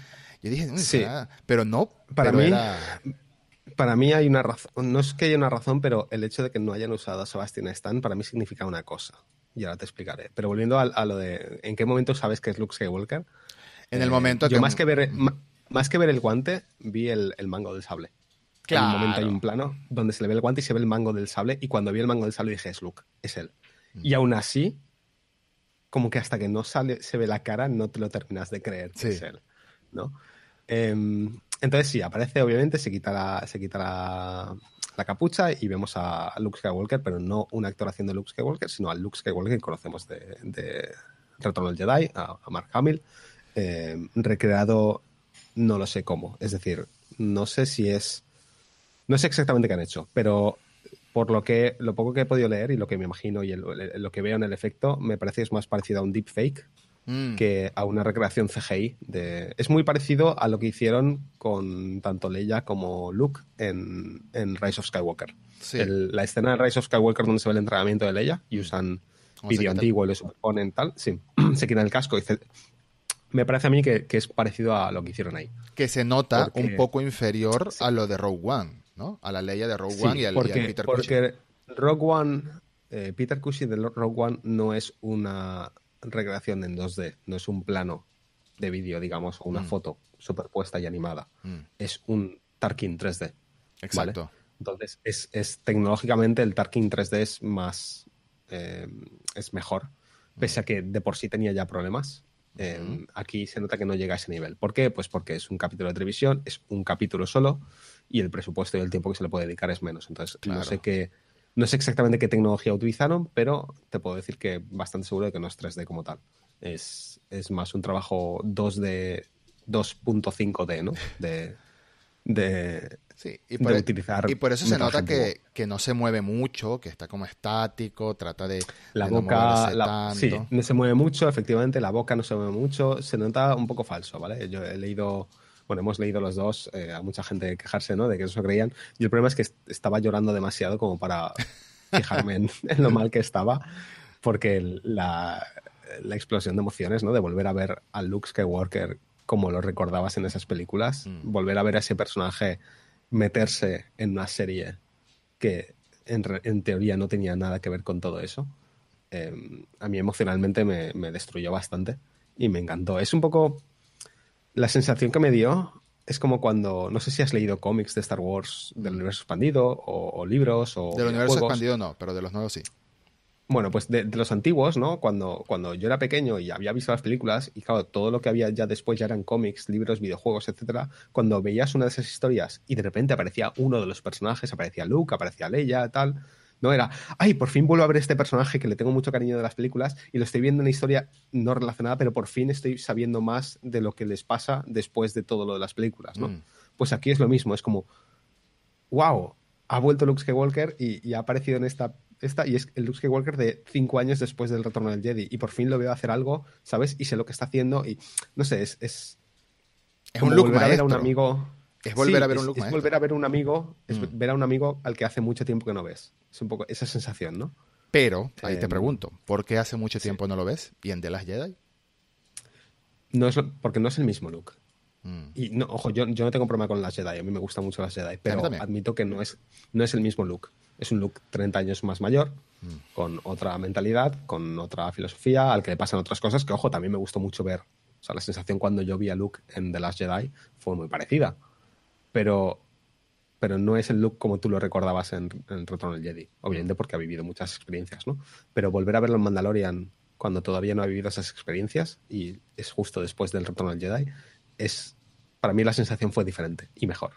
Yo dije, sí. pero no, para mí para mí hay una razón, no es que haya una razón, pero el hecho de que no hayan usado a Sebastian Stan para mí significa una cosa. Y ahora te explicaré. Pero volviendo a, lo de en qué momento sabes que es Luke Skywalker. En el momento eh, yo más que ver más que ver el guante, vi el, mango del sable. Claro. En un momento hay un plano donde se le ve el guante y se ve el mango del sable. Y cuando vi el mango del sable dije, es Luke, es él. Mm. Y aún así, como que hasta que no sale, se ve la cara, no te lo terminas de creer que es él. ¿no? Em, entonces sí, aparece obviamente, se quita la, se quita la, capucha y vemos a Luke Skywalker, pero no una actor haciendo Luke Skywalker, sino al Luke Skywalker que conocemos de, de Retorno del Jedi, a, Mark Hamill, em, recreado no lo sé cómo. Es decir, no sé si es... No sé exactamente qué han hecho, pero por lo que lo poco que he podido leer y lo que me imagino y lo que veo en el efecto, me parece que es más parecido a un deepfake Mm. que a una recreación CGI. De... Es muy parecido a lo que hicieron con tanto Leia como Luke en, Rise of Skywalker. la escena de Rise of Skywalker donde se ve el entrenamiento de Leia y usan vídeo antiguo y lo superponen tal, sí, se quitan el casco y me parece a mí que, es parecido a lo que hicieron ahí. Que se nota un poco inferior a lo de Rogue One, ¿no? A la Leia de Rogue One y al, Peter Porque Rogue One, eh, Peter Cushing de Rogue One no es una recreación en 2D, no es un plano de vídeo, digamos, o una mm. foto superpuesta y animada. Mm. Es un Tarkin 3D. Exacto. Entonces, es, tecnológicamente el Tarkin 3D es más. Eh, es mejor. Pese a que de por sí tenía ya problemas. Eh, aquí se nota que no llega a ese nivel. ¿Por qué? Pues porque es un capítulo de televisión, es un capítulo solo y el presupuesto y el tiempo que se le puede dedicar es menos. Entonces, no sé qué no sé exactamente qué tecnología utilizaron, pero te puedo decir que bastante seguro de que no es 3D como tal. Es, más un trabajo 2D, 2.5D, ¿no? De, de, sí, y por, e- utilizar. Y por eso se nota que, no se mueve mucho, que está como estático, trata de. La boca. No sí, no se mueve mucho, efectivamente, la boca no se mueve mucho, se nota un poco falso, ¿vale? Yo he leído bueno, hemos leído los dos, eh, a mucha gente quejarse, ¿no? De que eso creían. Y el problema es que estaba llorando demasiado como para fijarme en, lo mal que estaba, porque la, explosión de emociones, ¿no? De volver a ver a Luke Skywalker como lo recordabas en esas películas, mm. volver a ver a ese personaje meterse en una serie que en, teoría no tenía nada que ver con todo eso, em, a mí emocionalmente me, me, destruyó bastante y me encantó. Es un poco la sensación que me dio. Es como cuando, no sé si has leído cómics de Star Wars del universo expandido o, libros o... Del universo expandido no, pero de los nuevos sí. Bueno, pues de, los antiguos, ¿no? Cuando, cuando yo era pequeño y había visto las películas, y claro, todo lo que había ya después ya eran cómics, libros, videojuegos, etcétera, cuando veías una de esas historias y de repente aparecía uno de los personajes, aparecía Luke, aparecía Leia, tal, no era, ay, por fin vuelvo a ver este personaje que le tengo mucho cariño de las películas y lo estoy viendo en una historia no relacionada, pero por fin estoy sabiendo más de lo que les pasa después de todo lo de las películas, ¿no? Mm. Pues aquí es lo mismo, es como, wow, ha vuelto Luke Skywalker y, y ha aparecido en esta esta, y es el Luke Skywalker de cinco años después del retorno del Jedi. Y por fin lo veo hacer algo, ¿sabes? Y sé lo que está haciendo. Y no sé, es. Es, es un a ver a un amigo. Es volver a ver un look Es volver a ver un amigo. Es mm. ver a un amigo al que hace mucho tiempo que no ves. Es un poco esa sensación, ¿no? Pero, ahí te pregunto, ¿por qué hace mucho tiempo no lo ves? ¿Y en The Last Jedi? No es, porque no es el mismo look. Mm. Y no, ojo, yo, yo, no tengo problema con las Jedi, a mí me gustan mucho las Jedi, pero admito que no es, no es el mismo look es un look 30 años más mayor, mm. con otra mentalidad, con otra filosofía, al que le pasan otras cosas que, ojo, también me gustó mucho ver. O sea, la sensación cuando yo vi a Luke en The Last Jedi fue muy parecida. Pero, pero no es el look como tú lo recordabas en, en Retorno del Jedi. Obviamente porque ha vivido muchas experiencias, ¿no? Pero volver a verlo en Mandalorian cuando todavía no ha vivido esas experiencias y es justo después del Retorno del Jedi, es, para mí la sensación fue diferente y mejor.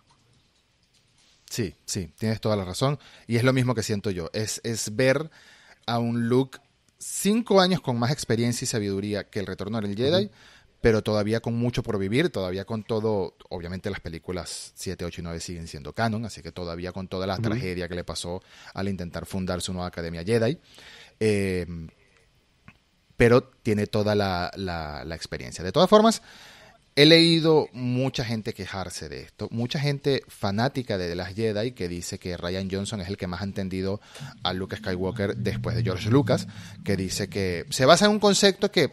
Sí, sí, tienes toda la razón. Y es lo mismo que siento yo. Es, es ver a un Luke cinco años con más experiencia y sabiduría que el retorno del Jedi, pero todavía con mucho por vivir, todavía con todo, obviamente las películas 7, 8 y 9 siguen siendo canon, así que todavía con toda la tragedia que le pasó al intentar fundar su nueva academia Jedi. Eh, pero tiene toda la, la, la experiencia. De todas formas, He leído mucha gente quejarse de esto, mucha gente fanática de The Last Jedi que dice que Ryan Johnson es el que más ha entendido a Luke Skywalker después de George Lucas, que dice que se basa en un concepto que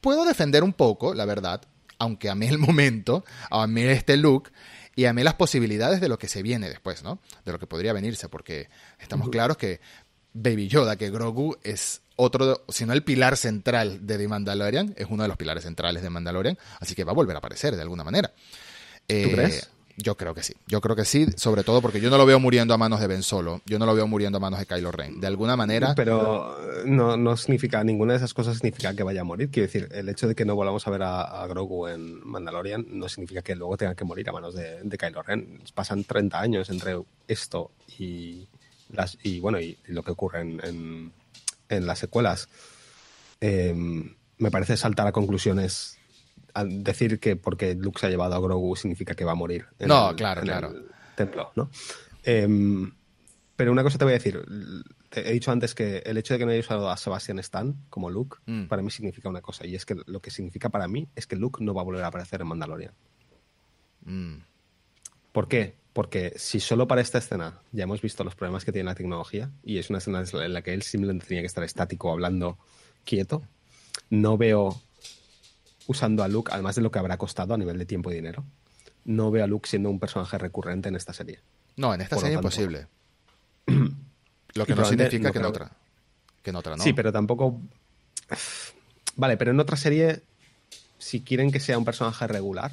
puedo defender un poco, la verdad, aunque a mí el momento, a mí este look y a mí las posibilidades de lo que se viene después, ¿no? De lo que podría venirse, porque estamos claros que Baby Yoda, que Grogu es otro, si no el pilar central de The Mandalorian, es uno de los pilares centrales de Mandalorian, así que va a volver a aparecer de alguna manera. ¿Tú eh, crees? Yo creo que sí, yo creo que sí, sobre todo porque yo no lo veo muriendo a manos de Ben Solo, yo no lo veo muriendo a manos de Kylo Ren, de alguna manera. Pero no, no significa, ninguna de esas cosas significa que vaya a morir, quiero decir, el hecho de que no volvamos a ver a, Grogu en Mandalorian no significa que luego tenga que morir a manos de, de Kylo Ren, pasan 30 años entre esto y, las, y bueno, y, lo que ocurre en en las secuelas, em, me parece saltar a conclusiones. Decir que porque Luke se ha llevado a Grogu significa que va a morir. No, claro, claro. templo, ¿no? Em, pero una cosa te voy a decir. Te he dicho antes que el hecho de que no haya usado a Sebastian Stan como Luke, mm. para mí significa una cosa. Y es que lo que significa para mí es que Luke no va a volver a aparecer en Mandalorian. Mm. ¿Por qué? Porque si solo para esta escena ya hemos visto los problemas que tiene la tecnología, y es una escena en la que él simplemente tenía que estar estático, hablando quieto, no veo usando a Luke, además de lo que habrá costado a nivel de tiempo y dinero, no veo a Luke siendo un personaje recurrente en esta serie. No, en esta serie es imposible. lo que no significa que, en otra, que en otra no. Sí, pero tampoco... Vale, pero en otra serie, si quieren que sea un personaje regular,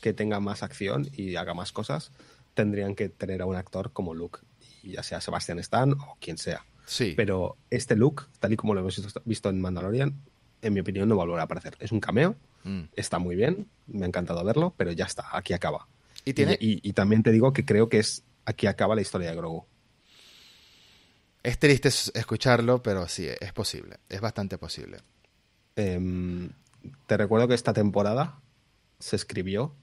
que tenga más acción y haga más cosas, tendrían que tener a un actor como Luke, ya sea Sebastian Stan o quien sea. Sí. Pero este Luke, tal y como lo hemos visto en Mandalorian, en mi opinión no va a volver a aparecer. Es un cameo, mm. está muy bien, me ha encantado verlo, pero ya está, aquí acaba. Y, tiene... y, también te digo que creo que es aquí acaba la historia de Grogu. Es triste escucharlo, pero sí, es posible, es bastante posible. Em, te recuerdo que esta temporada se escribió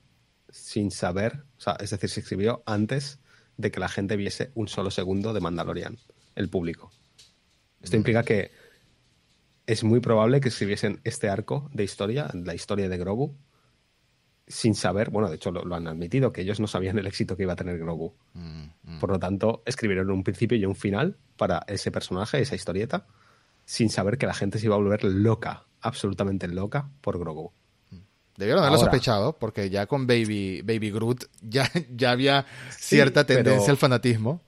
sin saber, o sea, es decir, se escribió antes de que la gente viese un solo segundo de Mandalorian, el público. Esto mm. implica que es muy probable que escribiesen este arco de historia, la historia de Grogu, sin saber, bueno, de hecho lo, han admitido, que ellos no sabían el éxito que iba a tener Grogu. Mm, mm. Por lo tanto, escribieron un principio y un final para ese personaje, esa historieta, sin saber que la gente se iba a volver loca, absolutamente loca, por Grogu. Debieron haberlo Ahora. sospechado, porque ya con Baby, Baby Groot ya, ya había cierta pero- tendencia al fanatismo.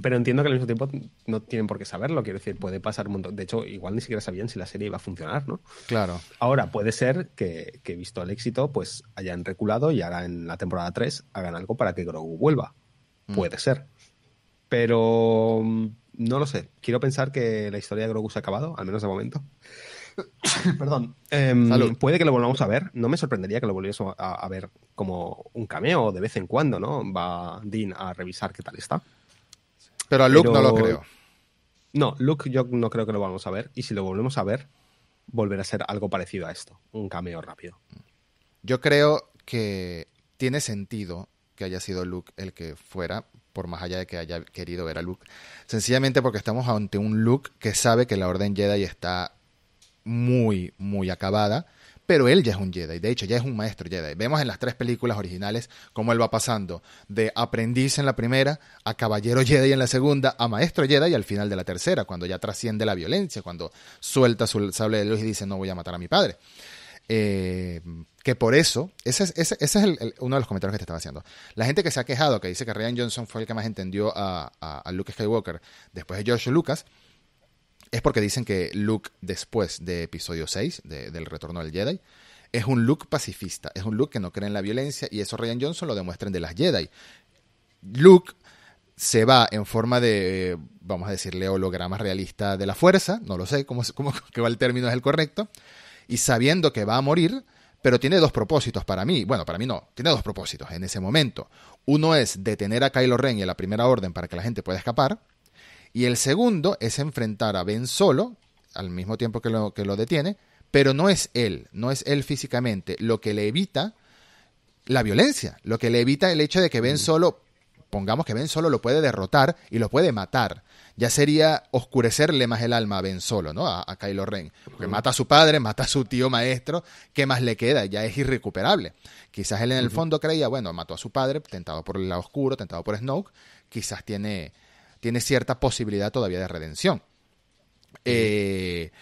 Pero entiendo que al mismo tiempo no tienen por qué saberlo. Quiero decir, puede pasar un montón. De hecho, igual ni siquiera sabían si la serie iba a funcionar, ¿no? Claro. Ahora, puede ser que, que visto el éxito, pues hayan reculado y ahora en la temporada 3 hagan algo para que Grogu vuelva. Mm. Puede ser. Pero mm, no lo sé. Quiero pensar que la historia de Grogu se ha acabado, al menos de momento. Perdón. Em, puede que lo volvamos a ver. No me sorprendería que lo volviésemos a, a ver como un cameo de vez en cuando, ¿no? Va Dean a revisar qué tal está. Pero a Luke Pero- no lo creo. No, Luke yo no creo que lo vamos a ver. Y si lo volvemos a ver, volverá a ser algo parecido a esto. Un cameo rápido. Yo creo que tiene sentido que haya sido Luke el que fuera, por más allá de que haya querido ver a Luke. Sencillamente porque estamos ante un Luke que sabe que la Orden Jedi está muy, muy acabada, pero él ya es un Jedi, de hecho ya es un maestro Jedi. Vemos en las tres películas originales cómo él va pasando de aprendiz en la primera a caballero Jedi en la segunda, a maestro Jedi al final de la tercera, cuando ya trasciende la violencia, cuando suelta su sable de luz y dice no voy a matar a mi padre. Eh, que por eso, ese es, uno de los comentarios que te estaba haciendo. La gente que se ha quejado, que dice que Ryan Johnson fue el que más entendió a, a- a Luke Skywalker después de George Lucas, es porque dicen que Luke después de episodio 6, de- del retorno del Jedi, es un Luke pacifista, es un Luke que no cree en la violencia y eso Ryan Johnson lo demuestra en de las Jedi. Luke se va en forma de, vamos a decirle, holograma realista de la fuerza, no lo sé cómo, cómo que va el término es el correcto, y sabiendo que va a morir, pero tiene dos propósitos para mí. Bueno, para mí no, tiene dos propósitos en ese momento. Uno es detener a Kylo Ren y a la primera orden para que la gente pueda escapar, y el segundo es enfrentar a Ben Solo al mismo tiempo que lo, que lo detiene, pero no es él, no es él físicamente, lo que le evita la violencia, lo que le evita el hecho de que Ben Solo, pongamos que Ben Solo lo puede derrotar y lo puede matar. Ya sería oscurecerle más el alma a Ben Solo, ¿no? A, a Kylo Ren. Porque mata a su padre, mata a su tío maestro, ¿qué más le queda? Ya es irrecuperable. Quizás él en el fondo creía, bueno, mató a su padre, tentado por el lado oscuro, tentado por Snoke, quizás tiene, tiene cierta posibilidad todavía de redención. Eh,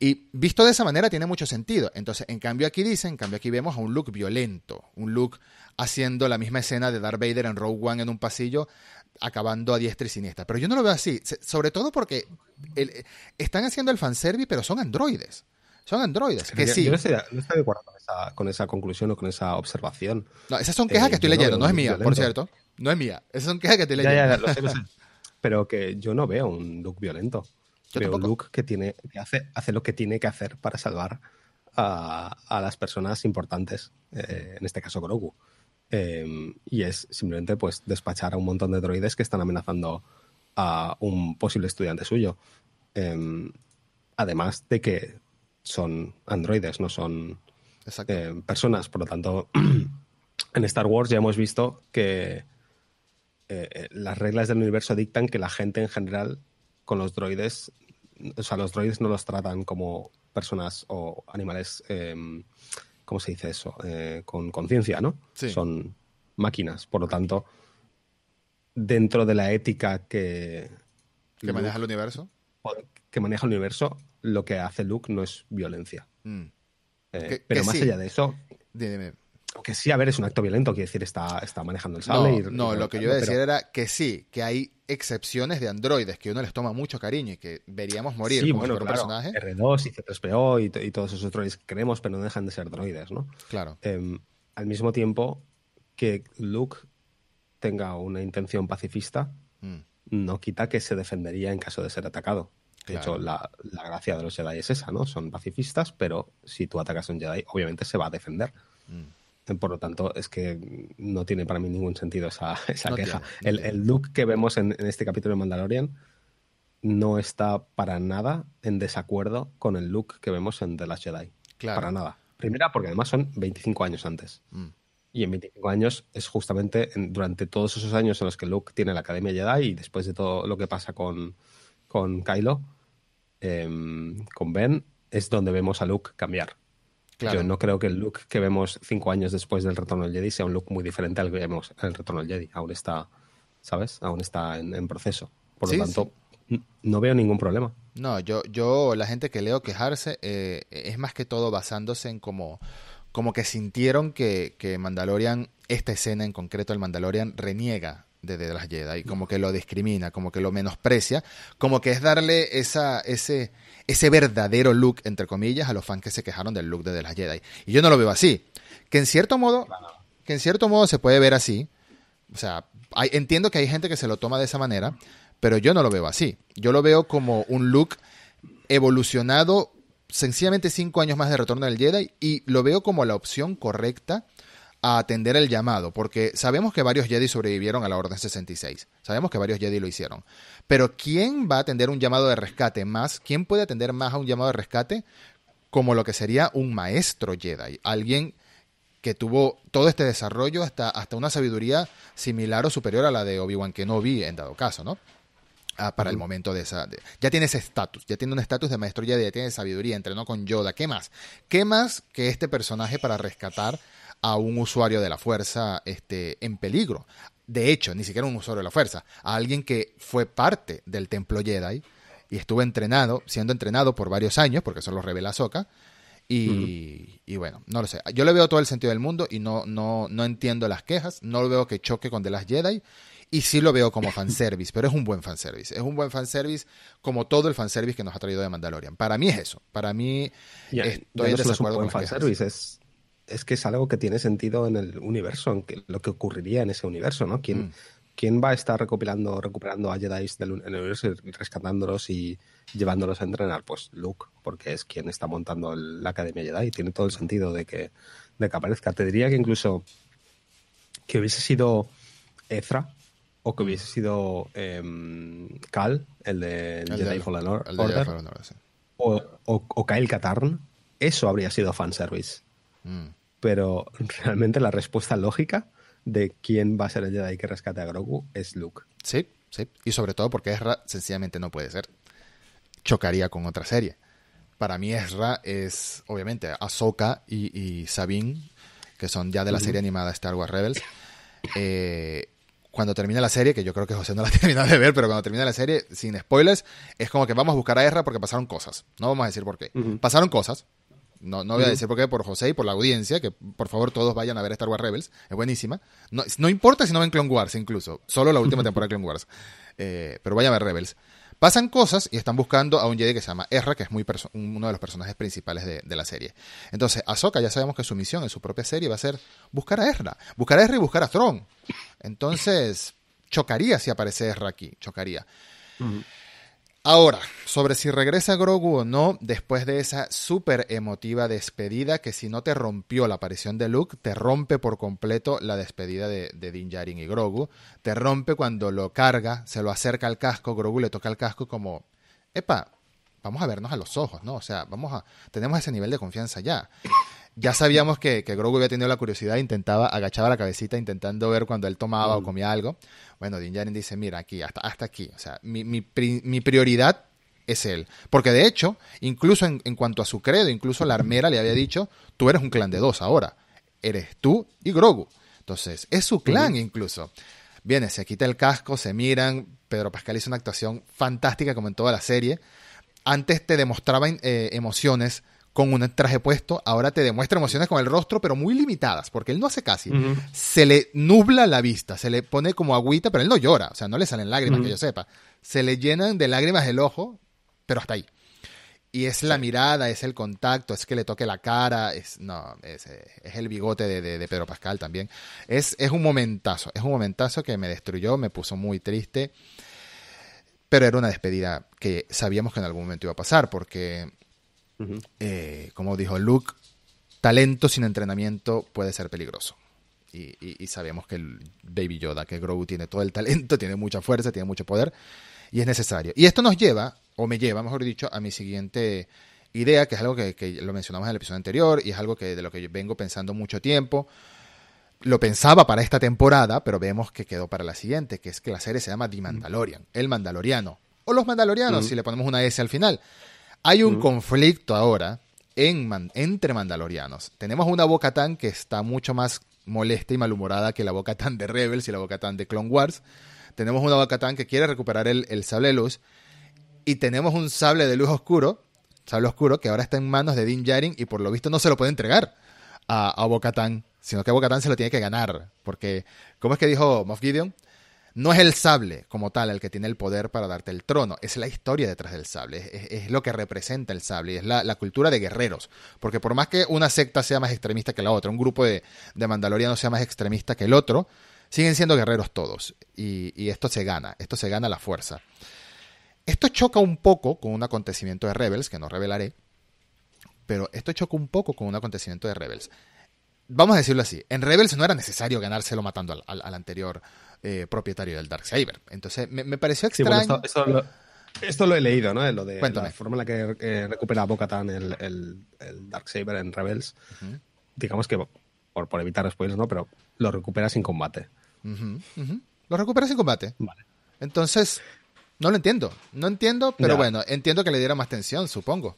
y visto de esa manera tiene mucho sentido. Entonces, en cambio aquí dicen, en cambio aquí vemos a un look violento, un look haciendo la misma escena de Darth Vader en Rogue One en un pasillo, acabando a diestra y siniestra. Pero yo no lo veo así, sobre todo porque el- están haciendo el fanservice, pero son androides. Son androides, que Yo- sí. Yo no estoy, no estoy de acuerdo con esa, con esa conclusión o con esa observación. No, esas son quejas Eh, que estoy no leyendo, no es mía, por cierto. No es mía. Esas son quejas que estoy Ya, leyendo. ya, lo sé, lo sé. Pero que yo no veo un look violento. Yo veo un look que tiene que hace, hace lo que tiene que hacer para salvar a, a las personas importantes, eh, en este caso Grogu. Eh, y es simplemente pues despachar a un montón de droides que están amenazando a un posible estudiante suyo. Eh, además de que son androides, no son eh, personas. Por lo tanto, en Star Wars ya hemos visto que eh, eh, las reglas del universo dictan que la gente en general con los droides, o sea, los droides no los tratan como personas o animales, eh, ¿cómo se dice eso? Eh, con conciencia, ¿no? Sí. Son máquinas. Por lo tanto, dentro de la ética que, que maneja el universo. que maneja el universo, lo que hace Luke no es violencia. Mm. Que- pero que más sí. allá de eso, Dime. Aunque sí, a ver, es un acto violento, quiere decir, está, está manejando el No, sable. y- no, y lo que yo iba a decir pero- era que sí, que hay excepciones de androides que uno les toma mucho cariño y que veríamos morir sí, como bueno, claro, personaje. R2 y C3PO y, y todos esos droides que queremos, pero no dejan de ser droides, ¿no? Claro. Em, al mismo tiempo que Luke tenga una intención pacifista, Mm, no quita que se defendería en caso de ser atacado. De Claro. hecho, la, la gracia de los Jedi es esa, ¿no? Son pacifistas, pero si tú atacas a un Jedi, obviamente se va a defender. mm. Por lo tanto, es que no tiene para mí ningún sentido esa, esa No queja. tiene, no el, look que vemos en, en este capítulo de Mandalorian no está para nada en desacuerdo con el look que vemos en The Last Jedi. Claro. Para nada. Primera, porque además son 25 años antes. Mm. Y en 25 años es justamente en- durante todos esos años en los que Luke tiene la Academia Jedi y después de todo lo que pasa con, con Kylo, em, con Ben, es donde vemos a Luke cambiar. Claro. Yo no creo que el look que vemos cinco años después del retorno del Jedi sea un look muy diferente al que vemos en el retorno del Jedi. Aún está, ¿sabes? Aún está en, en proceso. Por lo Sí, tanto, no veo ningún problema. No, yo, yo, la gente que leo quejarse eh, es más que todo basándose en como, como que sintieron que, que Mandalorian, esta escena en concreto, el Mandalorian reniega de, de las Jedi, como que lo discrimina, como que lo menosprecia, como que es darle esa, ese, ese verdadero look, entre comillas, a los fans que se quejaron del look de, de las Jedi. Y yo no lo veo así. Que en cierto modo, que en cierto modo se puede ver así. O sea, hay- entiendo que hay gente que se lo toma de esa manera, pero yo no lo veo así. Yo lo veo como un look evolucionado sencillamente cinco años más de Retorno del Jedi y lo veo como la opción correcta a atender el llamado, porque sabemos que varios Jedi sobrevivieron a la Orden 66, sabemos que varios Jedi lo hicieron, pero ¿quién va a atender un llamado de rescate más? ¿Quién puede atender más a un llamado de rescate como lo que sería un maestro Jedi? Alguien que tuvo todo este desarrollo hasta, hasta una sabiduría similar o superior a la de Obi-Wan Kenobi en dado caso, ¿no? Ah, para el momento de esa... de- ya tiene ese estatus, ya tiene un estatus de maestro Jedi, ya tiene sabiduría, entrenó con Yoda. ¿Qué más? ¿Qué más que este personaje para rescatar a un usuario de la fuerza este, en peligro? De hecho, ni siquiera un usuario de la fuerza, a alguien que fue parte del templo Jedi y estuvo entrenado, siendo entrenado por varios años, porque eso lo revela Ahsoka, y, y bueno, no lo sé. Yo le veo todo el sentido del mundo y no, no, no entiendo las quejas. No lo veo que choque con The Last Jedi. Y sí lo veo como fanservice, pero es un buen fanservice. Es un buen fanservice como todo el fanservice que nos ha traído de Mandalorian. Para mí es eso. Para mí Ya, estoy ya en es un desacuerdo buen con las quejas. fanservice, es, es que es algo que tiene sentido en el universo, en que- lo que ocurriría en ese universo, ¿no? ¿Quién, Mm. quién va a estar recopilando, recuperando a Jedi del en el universo y rescatándolos y llevándolos a entrenar? Pues Luke, porque es quien está montando el- la Academia Jedi. Tiene todo el sentido de que, de que aparezca. Te diría que incluso que hubiese sido Ezra o que hubiese sido em, Cal, el de El Jedi Fallen Order, Fallen Order, sí. o, o, o Kyle Katarn, eso habría sido fanservice. Mm. Pero realmente la respuesta lógica de quién va a ser el Jedi que rescate a Grogu es Luke. Sí, sí. Y sobre todo porque Ezra sencillamente no puede ser. Chocaría con otra serie. Para mí Ezra es, obviamente, Ahsoka y, y Sabine, que son ya de la serie animada Star Wars Rebels. Eh, cuando termine la serie, que yo creo que José no la ha terminado de ver, pero cuando termine la serie, sin spoilers, es como que vamos a buscar a Ezra porque pasaron cosas. No vamos a decir por qué. Pasaron cosas. No, no voy a decir por qué, por José y por la audiencia, que por favor todos vayan a ver Star Wars Rebels, es buenísima. No, no importa si no ven Clone Wars incluso, solo la última temporada de Clone Wars. Eh, pero vayan a ver Rebels. Pasan cosas y están buscando a un Jedi que se llama Ezra, que es muy uno de los personajes principales de, de la serie. Entonces, Ahsoka ya sabemos que su misión en su propia serie va a ser buscar a Ezra. Buscar a Ezra y buscar a Thrawn. Entonces, chocaría si aparece Ezra aquí, chocaría. Ahora, sobre si regresa Grogu o no, después de esa súper emotiva despedida, que si no te rompió la aparición de Luke, te rompe por completo la despedida de, de Din Djarin y Grogu. Te rompe cuando lo carga, se lo acerca al casco, Grogu le toca el casco como, epa, vamos a vernos a los ojos, ¿no? O sea, vamos a, tenemos ese nivel de confianza ya. Ya sabíamos que, que Grogu había tenido la curiosidad, intentaba, agachaba la cabecita intentando ver cuando él tomaba o comía algo. Bueno, Din Djarin dice, mira, aquí, hasta, hasta aquí. O sea, mi, mi, pri- mi prioridad es él. Porque de hecho, incluso en, en cuanto a su credo, incluso la armera le había dicho, tú eres un clan de dos ahora. Eres tú y Grogu. Entonces, es su clan incluso. Viene, se quita el casco, se miran. Pedro Pascal hizo una actuación fantástica como en toda la serie. Antes te demostraba eh, emociones con un traje puesto, ahora te demuestra emociones con el rostro, pero muy limitadas, porque él no hace casi. Se le nubla la vista, se le pone como agüita, pero él no llora, o sea, no le salen lágrimas, que yo sepa. Se le llenan de lágrimas el ojo, pero hasta ahí. Y es la mirada, es el contacto, es que le toque la cara, es, no, es, eh, es el bigote de, de- de Pedro Pascal también. Es, es un momentazo, es un momentazo que me destruyó, me puso muy triste, pero era una despedida que sabíamos que en algún momento iba a pasar, porque, Eh, como dijo Luke, talento sin entrenamiento puede ser peligroso. Y, y- y sabemos que el Baby Yoda, que Grogu tiene todo el talento, tiene mucha fuerza, tiene mucho poder, y es necesario. Y esto nos lleva, o me lleva, mejor dicho, a mi siguiente idea, que es algo que, que lo mencionamos en el episodio anterior, y es algo que de lo que yo vengo pensando mucho tiempo. Lo pensaba para esta temporada, pero vemos que quedó para la siguiente, que es que la serie se llama The Mandalorian, el Mandaloriano. O los Mandalorianos, si le ponemos una S al final. Hay un Mm. conflicto ahora en entre Mandalorianos. Tenemos una Bo-Katan que está mucho más molesta y malhumorada que la Bo-Katan de Rebels y la Bo-Katan de Clone Wars. Tenemos una Bo-Katan que quiere recuperar el, el sable de luz. Y tenemos un sable de luz oscuro, sable oscuro, que ahora está en manos de Din Djarin y por lo visto no se lo puede entregar a, a Bo-Katan, sino que Bo-Katan se lo tiene que ganar. Porque, ¿cómo es que dijo Moff Gideon? No es el sable como tal el que tiene el poder para darte el trono, es la historia detrás del sable, es, lo que representa el sable, es la, cultura de guerreros. Porque por más que una secta sea más extremista que la otra, un grupo de, mandalorianos sea más extremista que el otro, siguen siendo guerreros todos. Y, y, esto se gana, esto se gana la fuerza. Esto choca un poco con un acontecimiento de Rebels, que no revelaré, pero esto choca un poco con un acontecimiento de Rebels. Vamos a decirlo así, en Rebels no era necesario ganárselo matando al anterior eh, propietario del Darksaber. Entonces, me, me pareció extraño. Sí, bueno, esto, esto, lo, esto, lo, he leído, ¿no? Lo de Cuéntame. la forma en la que eh, recupera Bo-Katan el, el, el, Darksaber en Rebels. Uh -huh. Digamos que, por, por, evitar spoilers, ¿no? Pero lo recupera sin combate. Uh -huh, uh -huh. Lo recupera sin combate. Vale. Entonces, no lo entiendo. No entiendo, pero ya. bueno, entiendo que le diera más tensión, supongo.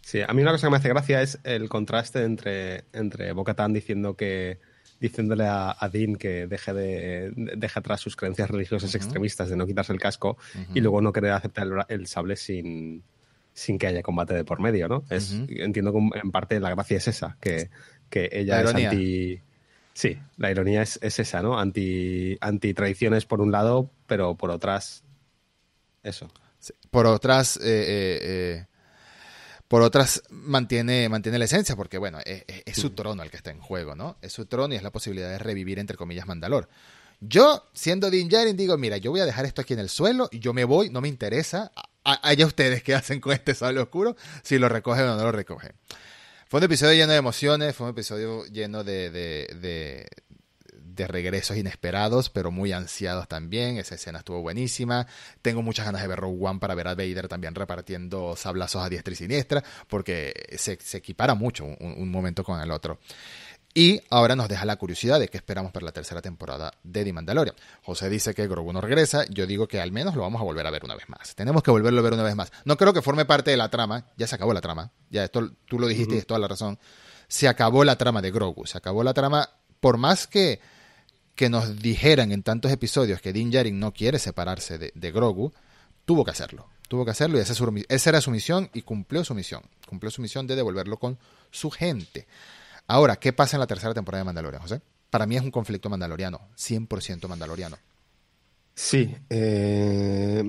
Sí, a mí una cosa que me hace gracia es el contraste entre, entre Bo-Katan diciendo que diciéndole a, a, Dean que deje, de, deje atrás sus creencias religiosas uh -huh. extremistas de no quitarse el casco uh -huh. y luego no querer aceptar el, el, sable sin, sin que haya combate de por medio, ¿no? Es, uh -huh. Entiendo que en parte la gracia es esa, que, que ella es anti... Sí, la ironía es, es esa, ¿no? Anti, anti tradiciones por un lado, pero por otras... Eso. Sí. Por otras... Eh, eh, eh por otras mantiene, mantiene la esencia, porque bueno, es, es, su trono el que está en juego, ¿no? Es su trono y es la posibilidad de revivir, entre comillas, Mandalor. Yo, siendo Din Djarin, digo, mira, yo voy a dejar esto aquí en el suelo y yo me voy, no me interesa. Allá ustedes qué hacen con este sable oscuro, si lo recogen o no lo recogen. Fue un episodio lleno de emociones, fue un episodio lleno de, de, de, de regresos inesperados, pero muy ansiados también. Esa escena estuvo buenísima. Tengo muchas ganas de ver Rogue One para ver a Vader también repartiendo sablazos a diestra y siniestra, porque se, se equipara mucho un, un, momento con el otro. Y ahora nos deja la curiosidad de qué esperamos para la tercera temporada de The Mandalorian. José dice que Grogu no regresa, yo digo que al menos lo vamos a volver a ver una vez más. Tenemos que volverlo a ver una vez más. No creo que forme parte de la trama, ya se acabó la trama, ya esto tú lo dijiste uh -huh. y es toda la razón. Se acabó la trama de Grogu, se acabó la trama, por más que que nos dijeran en tantos episodios que Din Djarin no quiere separarse de, de Grogu, tuvo que hacerlo. Tuvo que hacerlo y esa, su, esa, era su misión y cumplió su misión. Cumplió su misión de devolverlo con su gente. Ahora, ¿qué pasa en la tercera temporada de Mandalorian, José? Para mí es un conflicto mandaloriano, 100% mandaloriano. Sí, eh,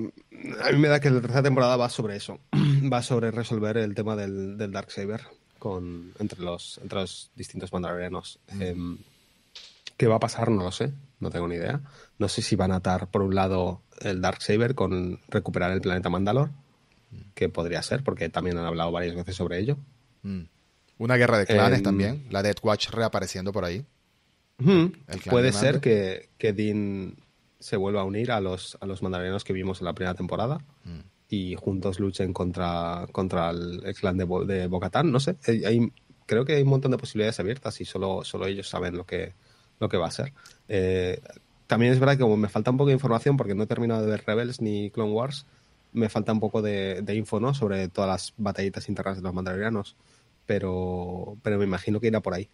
a mí me da que la tercera temporada va sobre eso. Va sobre resolver el tema del, del Darksaber con, entre, los, entre los distintos mandalorianos. Mm. Eh, ¿Qué va a pasar? No lo sé, no tengo ni idea. No sé si van a atar, por un lado, el Darksaber con recuperar el planeta Mandalor, que podría ser, porque también han hablado varias veces sobre ello. Mm. Una guerra de clanes eh, también, la Death Watch reapareciendo por ahí. Uh Puede ser que, que, Dean se vuelva a unir a los, a los mandalorianos que vimos en la primera temporada mm. y juntos luchen contra, contra el, el clan de, Bo de Bocatán. No sé, hay, creo que hay un montón de posibilidades abiertas y solo, solo ellos saben lo que, lo que va a ser. Eh, también es verdad que como me falta un poco de información porque no he terminado de ver Rebels ni Clone Wars, me falta un poco de, info ¿no? sobre todas las batallitas internas de los mandalorianos, pero, pero me imagino que irá por ahí.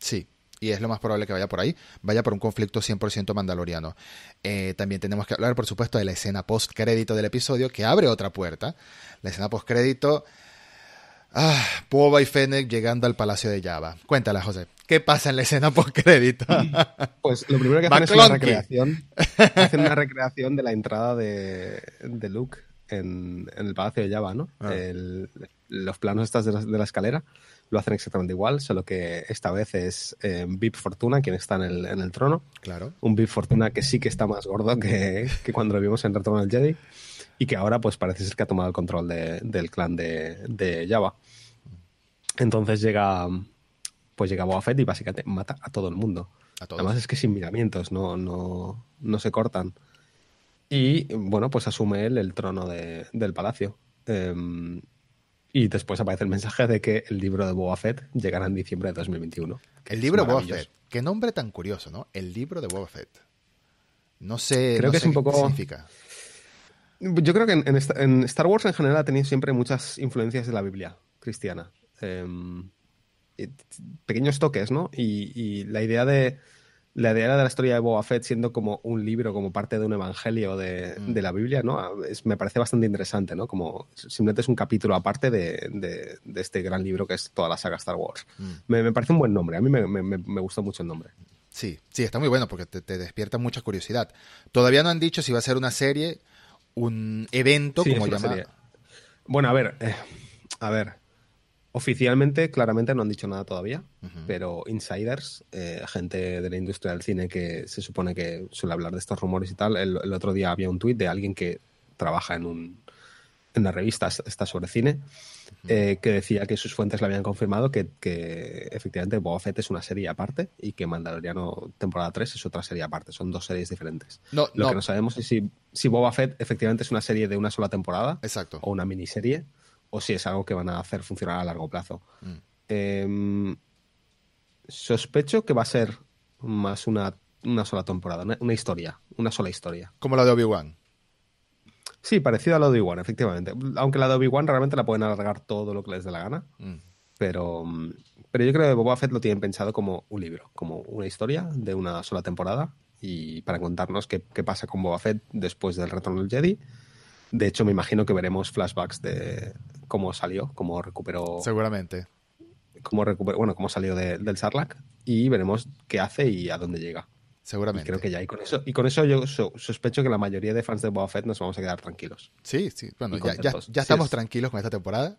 Sí, y es lo más probable que vaya por ahí, vaya por un conflicto 100% mandaloriano. Eh, también tenemos que hablar, por supuesto, de la escena post-crédito del episodio, que abre otra puerta. La escena post-crédito... Ah, Boba y Fennec llegando al Palacio de Java. Cuéntala, José. ¿Qué pasa en la escena post-crédito? Pues lo primero que hacen es una recreación. hacen una recreación de la entrada de, de Luke en, en, el Palacio de Java, ¿no? Ah. El, los planos estos de la, de la, escalera lo hacen exactamente igual, solo que esta vez es eh, Vip Fortuna quien está en el, en el, trono. Claro. Un Vip Fortuna que sí que está más gordo que, que cuando lo vimos en Retorno al Jedi y que ahora pues parece ser que ha tomado el control de, del clan de, de Java. Entonces llega pues llega Boba Fett y básicamente mata a todo el mundo. A Además es que sin miramientos, no, no, no se cortan. Y bueno, pues asume él el trono de, del palacio. Um, y después aparece el mensaje de que el libro de Boba Fett llegará en diciembre de 2021. El libro de Boba Fett. Qué nombre tan curioso, ¿no? El libro de Boba Fett. No sé, creo no que sé es un poco... significa. Yo creo que en, en, Star Wars en general ha tenido siempre muchas influencias de la Biblia cristiana. Um, pequeños toques, ¿no? Y, y, la idea de, la idea de la historia de Boba Fett siendo como un libro, como parte de un evangelio de, mm. de la Biblia, ¿no? Es, me parece bastante interesante, ¿no? Como simplemente es un capítulo aparte de, de, este gran libro que es toda la saga Star Wars. Mm. Me, me, parece un buen nombre, a mí me, me, me, gustó mucho el nombre. Sí, sí, está muy bueno porque te, te, despierta mucha curiosidad. Todavía no han dicho si va a ser una serie, un evento, como llamar. Bueno, a ver, eh, a ver, Oficialmente, claramente no han dicho nada todavía, pero insiders, eh, gente de la industria del cine que se supone que suele hablar de estos rumores y tal, el, otro día había un tuit de alguien que trabaja en, un, en una revista, está sobre cine, eh, que decía que sus fuentes le habían confirmado que, efectivamente Boba Fett es una serie aparte y que Mandaloriano temporada 3 es otra serie aparte, son dos series diferentes. Lo que no sabemos es si, si Boba Fett efectivamente es una serie de una sola temporada Exacto. o una miniserie o si es algo que van a hacer funcionar a largo plazo. Mm. Em, sospecho que va a ser más una, sola temporada, una, historia, una sola historia. Como la de Obi-Wan. Sí, parecido a la de Obi-Wan, efectivamente. Aunque la de Obi-Wan realmente la pueden alargar todo lo que les dé la gana. Mm. Pero, pero yo creo que Boba Fett lo tienen pensado como un libro, como una historia de una sola temporada y para contarnos qué, qué pasa con Boba Fett después del retorno del Jedi de hecho, me imagino que veremos flashbacks de cómo salió, cómo recuperó. Seguramente. Cómo recuperó, bueno, cómo salió del Sarlacc y veremos qué hace y a dónde llega. Seguramente. creo que ya. Y con eso, y con eso yo sospecho que la mayoría de fans de Boba Fett nos vamos a quedar tranquilos. Sí, sí. Bueno, ya, ya, estamos tranquilos con esta temporada.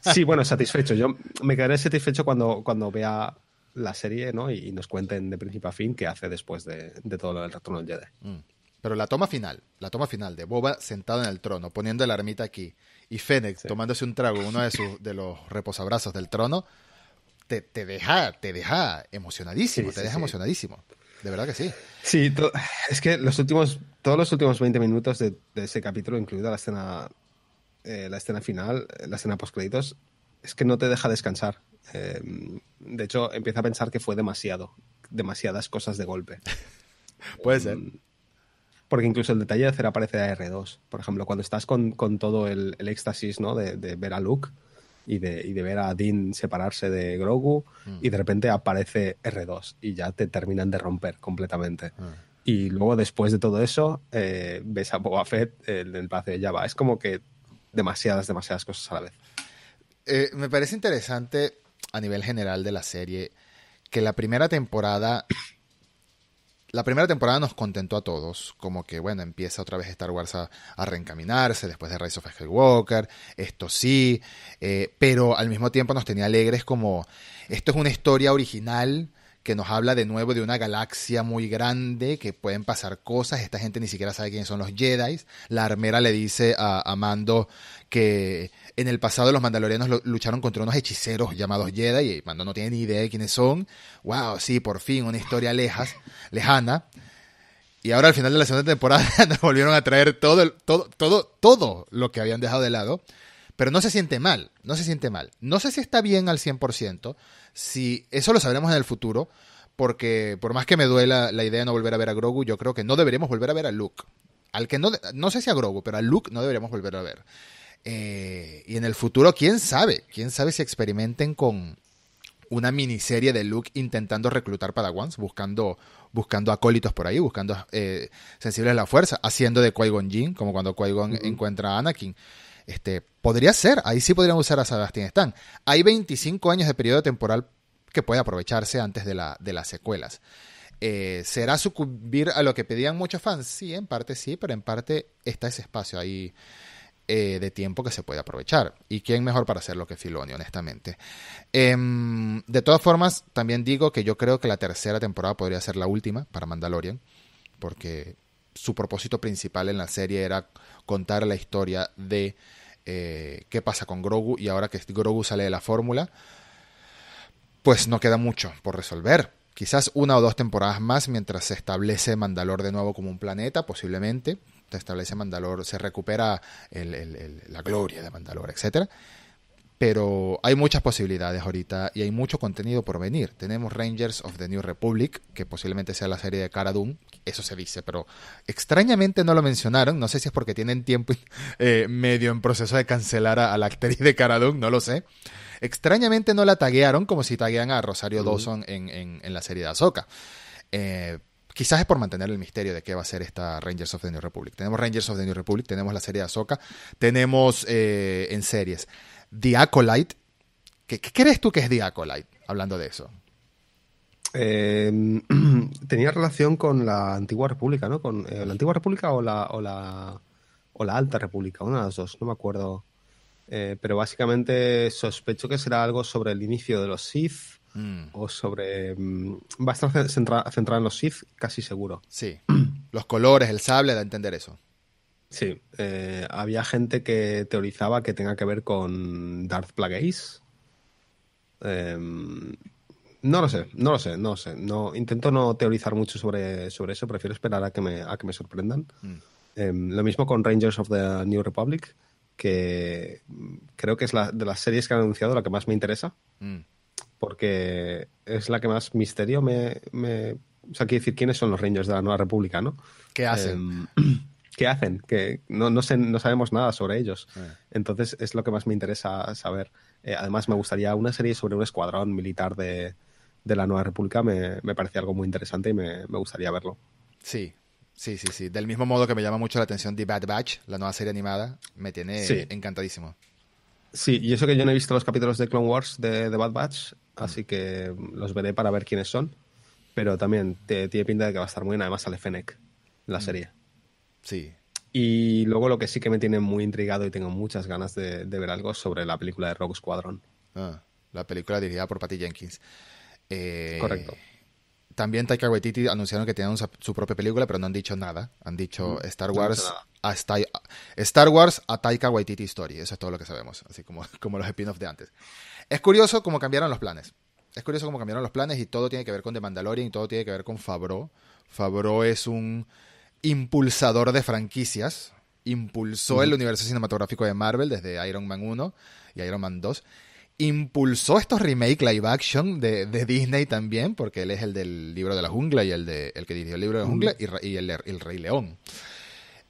Sí, bueno, satisfecho. Yo me quedaré satisfecho cuando, cuando vea la serie ¿no? y, nos cuenten de principio a fin qué hace después de, todo lo del retorno del Jedi. Mm. Pero la toma final, la toma final de Boba sentado en el trono, poniendo la ermita aquí, y Fennec tomándose un trago, uno de, sus, de los reposabrazos del trono, te, te deja, te deja emocionadísimo, te deja emocionadísimo. De verdad que sí. Sí, es que los últimos, todos los últimos 20 minutos de, ese capítulo, incluida la escena, eh, la escena final, eh, la escena post créditos, es que no te deja descansar. Eh, de hecho, empieza a pensar que fue demasiado, demasiadas cosas de golpe. Puede ser. Mm, porque incluso el detalle de hacer aparecer a R2. Por ejemplo, cuando estás con, todo el, éxtasis ¿no? De, ver a Luke y de, y de, ver a Dean separarse de Grogu mm. y de repente aparece R2 y ya te terminan de romper completamente. Ah. Y luego después de todo eso eh, ves a Boba Fett en el palacio de Java. Es como que demasiadas, demasiadas cosas a la vez. Eh, me parece interesante a nivel general de la serie que la primera temporada la primera temporada nos contentó a todos, como que, bueno, empieza otra vez Star Wars a, reencaminarse después de Rise of Skywalker, esto sí, eh, pero al mismo tiempo nos tenía alegres como, esto es una historia original que nos habla de nuevo de una galaxia muy grande, que pueden pasar cosas, esta gente ni siquiera sabe quiénes son los Jedi, la armera le dice a, a Mando que en el pasado los mandalorianos lucharon contra unos hechiceros llamados Jedi y Mando no tiene ni idea de quiénes son. Wow, sí, por fin, una historia lejas, lejana. Y ahora al final de la segunda temporada nos volvieron a traer todo, todo, todo, todo lo que habían dejado de lado. Pero no se siente mal, no se siente mal. No sé si está bien al 100%, si eso lo sabremos en el futuro, porque por más que me duela la idea de no volver a ver a Grogu, yo creo que no deberíamos volver a ver a Luke. Al que no, no sé si a Grogu, pero a Luke no deberíamos volver a ver. Eh, y en el futuro, quién sabe, quién sabe si experimenten con una miniserie de Luke intentando reclutar Padawans, buscando, buscando acólitos por ahí, buscando eh, sensibles a la fuerza, haciendo de Qui-Gon Jinn, como cuando Qui-Gon encuentra a Anakin. Este, podría ser, ahí sí podrían usar a Sebastian Stan. Hay 25 años de periodo temporal que puede aprovecharse antes de las secuelas. Eh, ¿Será sucumbir a lo que pedían muchos fans? Sí, en parte sí, pero en parte está ese espacio ahí eh, de tiempo que se puede aprovechar. ¿Y quién mejor para hacerlo que Filoni, honestamente? Em, de todas formas, también digo que yo creo que la tercera temporada podría ser la última para Mandalorian, porque su propósito principal en la serie era contar la historia de eh, qué pasa con Grogu y ahora que Grogu sale de la fórmula, pues no queda mucho por resolver. Quizás una o dos temporadas más mientras se establece Mandalor de nuevo como un planeta, posiblemente, se establece Mandalor, se recupera la gloria de Mandalor, etcétera. Pero hay muchas posibilidades ahorita y hay mucho contenido por venir. Tenemos Rangers of the New Republic, que posiblemente sea la serie de Cara Dune, eso se dice, pero extrañamente no lo mencionaron. No sé si es porque tienen tiempo eh, medio en proceso de cancelar a, la actriz de Cara Dune, no lo sé. Extrañamente no la taguearon como si taguean a Rosario Dawson en, en, la serie de Ahsoka. Eh, quizás es por mantener el misterio de qué va a ser esta Rangers of the New Republic. Tenemos Rangers of the New Republic, tenemos la serie de Ahsoka, tenemos eh, en series The Acolyte. ¿Qué, ¿Qué, crees tú que es The Acolyte? Hablando de eso. Eh, tenía relación con la antigua república, ¿no? Con eh, la antigua república o la, o la, o la alta república, una de las dos, no me acuerdo. Eh, pero básicamente sospecho que será algo sobre el inicio de los Sith mm. o sobre... Mm, va a estar centrado centra en los Sith, casi seguro. Sí, los colores, el sable, da a entender eso. Sí, eh, había gente que teorizaba que tenga que ver con Darth Plagueis. Eh, no lo sé, no lo sé, no lo sé. No, intento no teorizar mucho sobre, sobre eso, prefiero esperar a que me, a que me sorprendan. Mm. Eh, lo mismo con Rangers of the New Republic, que creo que es la de las series que han anunciado la que más me interesa. Mm. Porque es la que más misterio me, me... O sea, quiero decir, ¿quiénes son los Rangers de la Nueva República, no? ¿Qué hacen? ¿Qué hacen? Que no, no, sé, no sabemos nada sobre ellos. Eh. Entonces es lo que más me interesa saber. Eh, además, me gustaría una serie sobre un escuadrón militar de, de la Nueva República me, me parece algo muy interesante y me, me, gustaría verlo. Sí, sí, sí, sí. Del mismo modo que me llama mucho la atención The Bad Batch, la nueva serie animada, me tiene sí. encantadísimo. Sí, y eso que yo no he visto los capítulos de Clone Wars de, de Bad Batch, así mm. que los veré para ver quiénes son. Pero también te, tiene pinta de que va a estar muy bien. Además sale Fennec la mm. serie. Sí. Y luego lo que sí que me tiene muy intrigado y tengo muchas ganas de, de ver algo sobre la película de Rogue Squadron. Ah, la película dirigida por Patty Jenkins. Eh, Correcto. También Taika Waititi anunciaron que tienen su propia película, pero no han dicho nada. Han dicho mm, Star Wars no a Star, Star, Wars a Taika Waititi Story. Eso es todo lo que sabemos, así como, como los spin-offs de antes. Es curioso cómo cambiaron los planes. Es curioso cómo cambiaron los planes y todo tiene que ver con The Mandalorian y todo tiene que ver con Favreau. Favreau es un impulsador de franquicias. Impulsó el universo cinematográfico de Marvel desde Iron Man 1 y Iron Man 2 impulsó estos remake live action de, de, Disney también, porque él es el del libro de la jungla y el, de, el que dirigió el libro de la jungla y, y el, el, Rey León.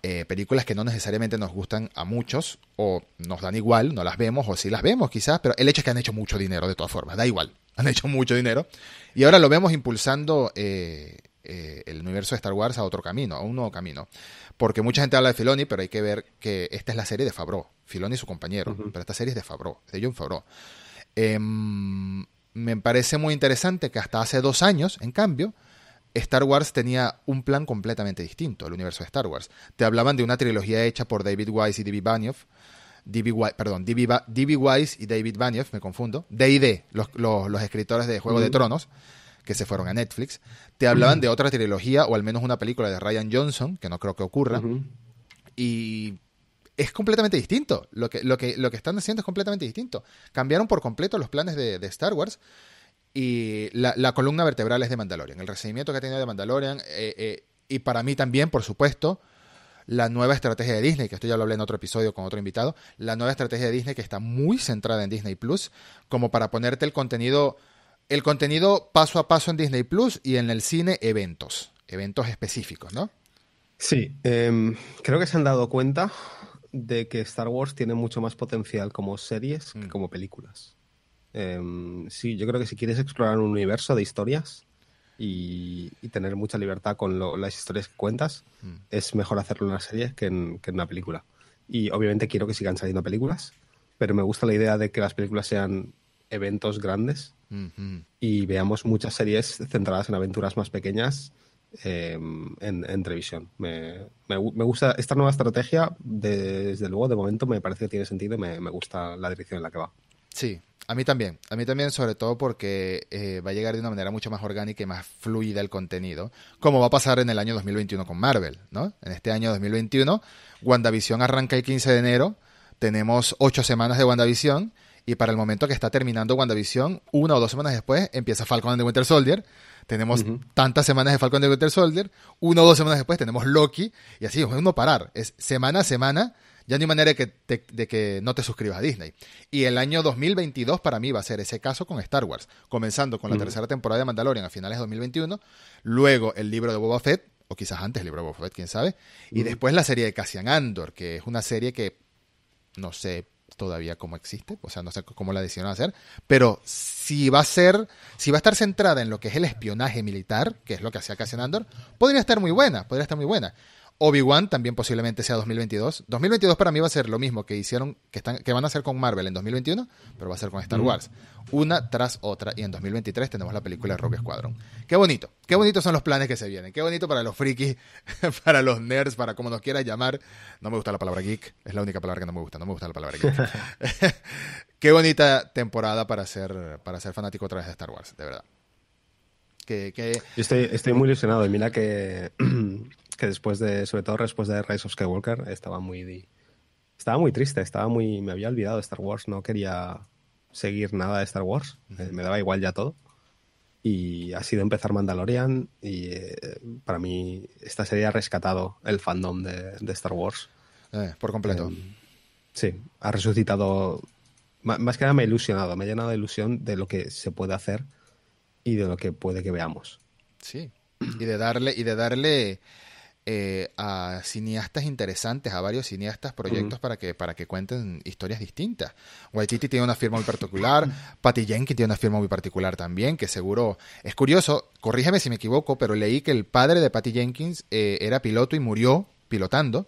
Eh, películas que no necesariamente nos gustan a muchos, o nos dan igual, no las vemos, o sí las vemos quizás, pero el hecho es que han hecho mucho dinero de todas formas, da igual, han hecho mucho dinero. Y ahora lo vemos impulsando eh, eh, el universo de Star Wars a otro camino, a un nuevo camino. Porque mucha gente habla de Filoni, pero hay que ver que esta es la serie de Favreau. Filoni y su compañero. Uh -huh. Pero esta serie es de Favreau, de John Favreau. Eh, me parece muy interesante que hasta hace dos años, en cambio, Star Wars tenía un plan completamente distinto, el universo de Star Wars. Te hablaban de una trilogía hecha por David Wise y D.B. Benioff. D.B. Perdón, D.B. Wise y David Benioff, me confundo. D&D, los, los, los, escritores de Juego uh -huh. de Tronos que se fueron a Netflix, te hablaban uh -huh. de otra trilogía o al menos una película de Ryan Johnson, que no creo que ocurra, uh -huh. y es completamente distinto. Lo que, lo, que, lo que están haciendo es completamente distinto. Cambiaron por completo los planes de, de Star Wars y la, la, columna vertebral es de Mandalorian. El recibimiento que ha tenido de Mandalorian eh, eh, y para mí también, por supuesto, la nueva estrategia de Disney, que esto ya lo hablé en otro episodio con otro invitado, la nueva estrategia de Disney que está muy centrada en Disney Plus, como para ponerte el contenido el contenido paso a paso en Disney Plus y en el cine eventos, eventos específicos, ¿no? Sí, eh, creo que se han dado cuenta de que Star Wars tiene mucho más potencial como series mm. que como películas. Eh, sí, yo creo que si quieres explorar un universo de historias y, y tener mucha libertad con lo, las historias que cuentas, mm. es mejor hacerlo en una serie que en, que en una película. Y obviamente quiero que sigan saliendo películas, pero me gusta la idea de que las películas sean eventos grandes Uh -huh. y veamos muchas series centradas en aventuras más pequeñas eh, en, en, televisión. Me, me, me, gusta esta nueva estrategia, de, desde luego, de momento me parece que tiene sentido y me, me, gusta la dirección en la que va. Sí, a mí también. A mí también, sobre todo porque eh, va a llegar de una manera mucho más orgánica y más fluida el contenido, como va a pasar en el año 2021 con Marvel, ¿no? En este año 2021, WandaVision arranca el 15 de enero, tenemos ocho semanas de WandaVision y para el momento que está terminando WandaVision, una o dos semanas después empieza Falcon and the Winter Soldier. Tenemos uh -huh. tantas semanas de Falcon and the Winter Soldier, una o dos semanas después tenemos Loki, y así es no parar. Es semana a semana, ya no hay manera de que, te, de que no te suscribas a Disney. Y el año 2022 para mí va a ser ese caso con Star Wars, comenzando con la uh -huh. tercera temporada de Mandalorian a finales de 2021, luego el libro de Boba Fett, o quizás antes el libro de Boba Fett, quién sabe, y uh -huh. después la serie de Cassian Andor, que es una serie que, no sé, todavía cómo existe, o sea, no sé cómo la decidieron hacer, pero si va a ser, si va a estar centrada en lo que es el espionaje militar, que es lo que hacía Cassian Andor, podría estar muy buena, podría estar muy buena. Obi-Wan también posiblemente sea 2022. 2022 para mí va a ser lo mismo que hicieron, que, están, que van a hacer con Marvel en 2021, pero va a ser con Star Wars. Una tras otra. Y en 2023 tenemos la película de Rogue Squadron. Qué bonito. Qué bonitos son los planes que se vienen. Qué bonito para los frikis, para los nerds, para como nos quieras llamar. No me gusta la palabra geek. Es la única palabra que no me gusta. No me gusta la palabra geek. Qué bonita temporada para ser, para ser fanático otra vez de Star Wars, de verdad. Que, que... Yo estoy, estoy muy ilusionado. Y mira que que después de, sobre todo después de Rise of Skywalker, estaba muy, estaba muy triste, estaba muy, me había olvidado de Star Wars, no quería seguir nada de Star Wars, eh, me daba igual ya todo. Y ha sido empezar Mandalorian y eh, para mí esta serie ha rescatado el fandom de, Star Wars. Eh, por completo. sí, ha resucitado, más que nada me ha ilusionado, me ha llenado de ilusión de lo que se puede hacer y de lo que puede que veamos. Sí, y de darle, y de darle eh, a cineastas interesantes, a varios cineastas, proyectos para, que, para que cuenten historias distintas. Waititi tiene una firma muy particular, Patty Jenkins tiene una firma muy particular también, que seguro es curioso, corrígeme si me equivoco, pero leí que el padre de Patty Jenkins eh, era piloto y murió pilotando.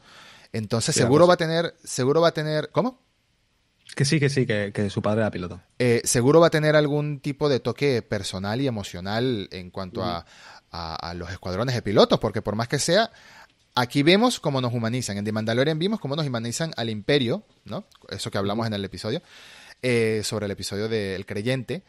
Entonces seguro va a tener, seguro va a tener, ¿cómo? Que sí, que sí, que, su padre era piloto. Eh, seguro va a tener algún tipo de toque personal y emocional en cuanto a, a, los escuadrones de pilotos, porque por más que sea, aquí vemos cómo nos humanizan. En The Mandalorian vimos cómo nos humanizan al imperio, ¿no? Eso que hablamos en el episodio, eh, sobre el episodio del creyente.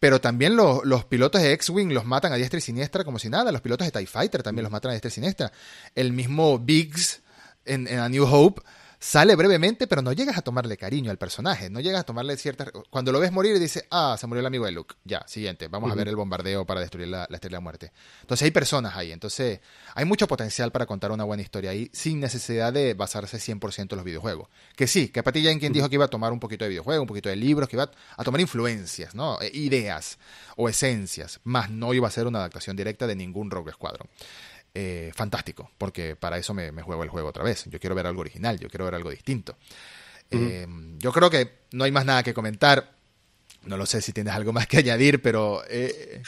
Pero también los, los pilotos de X-Wing los matan a diestra y siniestra como si nada. Los pilotos de TIE Fighter también los matan a diestra y siniestra. El mismo Biggs en, en A New Hope sale brevemente, pero no llegas a tomarle cariño al personaje, no llegas a tomarle ciertas... Cuando lo ves morir dices, ah, se murió el amigo de Luke, ya, siguiente, vamos a ver el bombardeo para destruir la, la estrella de la muerte. Entonces hay personas ahí, entonces hay mucho potencial para contar una buena historia ahí sin necesidad de basarse 100% en los videojuegos. Que sí, que Patty quien dijo que iba a tomar un poquito de videojuego, un poquito de libros, que iba a tomar influencias, ¿no? E, ideas o esencias, más no iba a ser una adaptación directa de ningún Rogue Squadron. Eh, fantástico, porque para eso me, juego el juego otra vez. Yo quiero ver algo original, yo quiero ver algo distinto. Eh, yo creo que no hay más nada que comentar. No lo sé si tienes algo más que añadir, pero eh,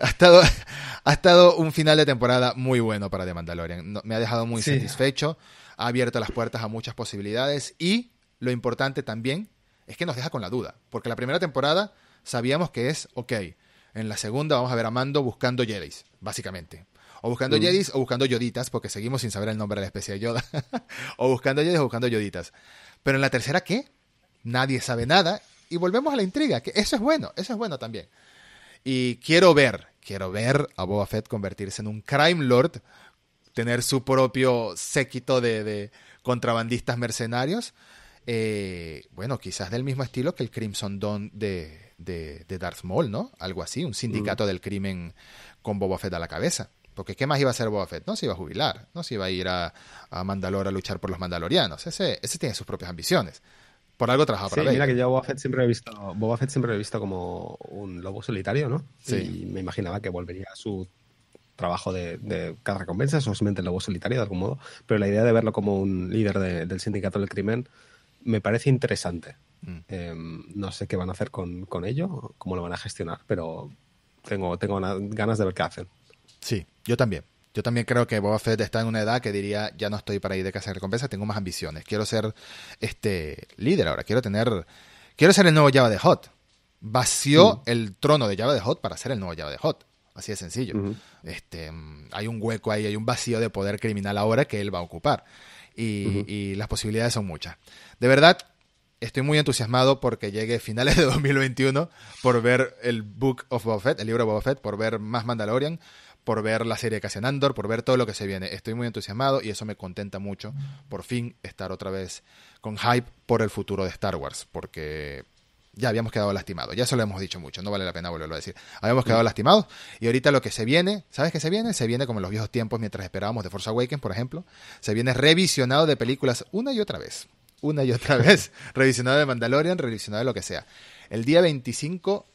ha, estado, ha estado un final de temporada muy bueno para The Mandalorian. me ha dejado muy satisfecho, ha abierto las puertas a muchas posibilidades y lo importante también es que nos deja con la duda, porque la primera temporada sabíamos que es, ok, en la segunda vamos a ver a Mando buscando Jedi, básicamente. O buscando mm. o buscando Yoditas, porque seguimos sin saber el nombre de la especie de Yoda. o buscando Jedis o buscando Yoditas. Pero en la tercera, ¿qué? Nadie sabe nada. Y volvemos a la intriga, que eso es bueno, eso es bueno también. Y quiero ver, quiero ver a Boba Fett convertirse en un crime lord, tener su propio séquito de, contrabandistas mercenarios. Eh, bueno, quizás del mismo estilo que el Crimson Dawn de, de, Darth Maul, ¿no? Algo así, un sindicato mm. del crimen con Boba Fett a la cabeza. Porque ¿qué más iba a hacer Boba Fett? No se iba a jubilar, no se iba a ir a, a Mandalore a luchar por los mandalorianos. Ese, ese tiene sus propias ambiciones. Por algo trabajaba sí, Mira que yo Boba Fett siempre he visto, Boba Fett siempre he visto como un lobo solitario, ¿no? Sí. Y me imaginaba que volvería a su trabajo de, de cada recompensa, solamente el lobo solitario de algún modo. Pero la idea de verlo como un líder del sindicato del crimen me parece interesante. Mm. Em, no sé qué van a hacer con, con ello, cómo lo van a gestionar, pero tengo, tengo ganas de ver qué hacen. Sí, yo también. Yo también creo que Boba Fett está en una edad que diría, ya no estoy para ir de casa de recompensa, tengo más ambiciones. Quiero ser este líder ahora, quiero tener quiero ser el nuevo Java de Hot. Vació mm. el trono de Java de Hot para ser el nuevo Java de Hot. Así de sencillo. Este, hay un hueco ahí, hay un vacío de poder criminal ahora que él va a ocupar. Y, y las posibilidades son muchas. De verdad, estoy muy entusiasmado porque llegue finales de 2021 por ver el Book of Boba Fett, el libro de Boba Fett, por ver más Mandalorian, por ver la serie de Cassian Andor, por ver todo lo que se viene. Estoy muy entusiasmado y eso me contenta mucho. Por fin estar otra vez con hype por el futuro de Star Wars, porque ya habíamos quedado lastimados. Ya eso lo hemos dicho mucho, no vale la pena volverlo a decir. Habíamos quedado lastimados y ahorita lo que se viene, ¿sabes qué se viene? Se viene como en los viejos tiempos mientras esperábamos de Force Awakens, por ejemplo. Se viene revisionado de películas una y otra vez. Una y otra vez. revisionado de Mandalorian, revisionado de lo que sea. El día 25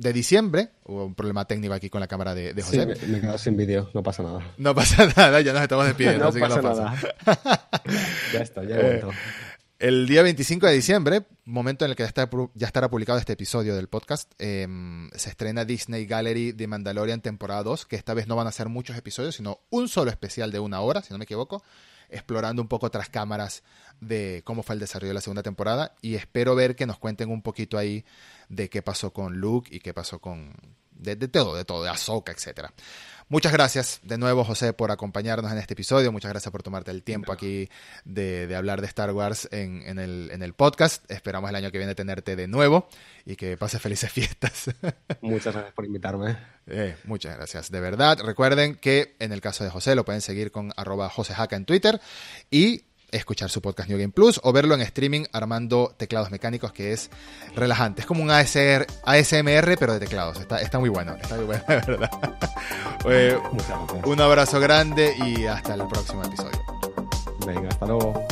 de diciembre, hubo un problema técnico aquí con la cámara de, José. Sí, me, he quedado sin vídeo, no pasa nada. No pasa nada, ya nos estamos despidiendo. no, pasa nada. ya está, ya he eh, El día 25 de diciembre, momento en el que ya, estará publicado este episodio del podcast, em, se estrena Disney Gallery de Mandalorian temporada 2, que esta vez no van a ser muchos episodios, sino un solo especial de una hora, si no me equivoco, explorando un poco tras cámaras de cómo fue el desarrollo de la segunda temporada y espero ver que nos cuenten un poquito ahí de qué pasó con Luke y qué pasó con... de, de todo, de todo, de Ahsoka, etcétera. Muchas gracias de nuevo, José, por acompañarnos en este episodio. Muchas gracias por tomarte el tiempo aquí de, hablar de Star Wars en, el, podcast. Esperamos el año que viene tenerte de nuevo y que pases felices fiestas. Muchas gracias por invitarme. Eh, muchas gracias. De verdad, recuerden que en el caso de José lo pueden seguir con arroba josejaca en Twitter y escuchar su podcast New Game Plus o verlo en streaming armando teclados mecánicos, que es relajante. Es como un ASR, ASMR, pero de teclados. Está, está muy bueno, está muy bueno, de verdad. un abrazo grande y hasta el próximo episodio. Venga, hasta luego.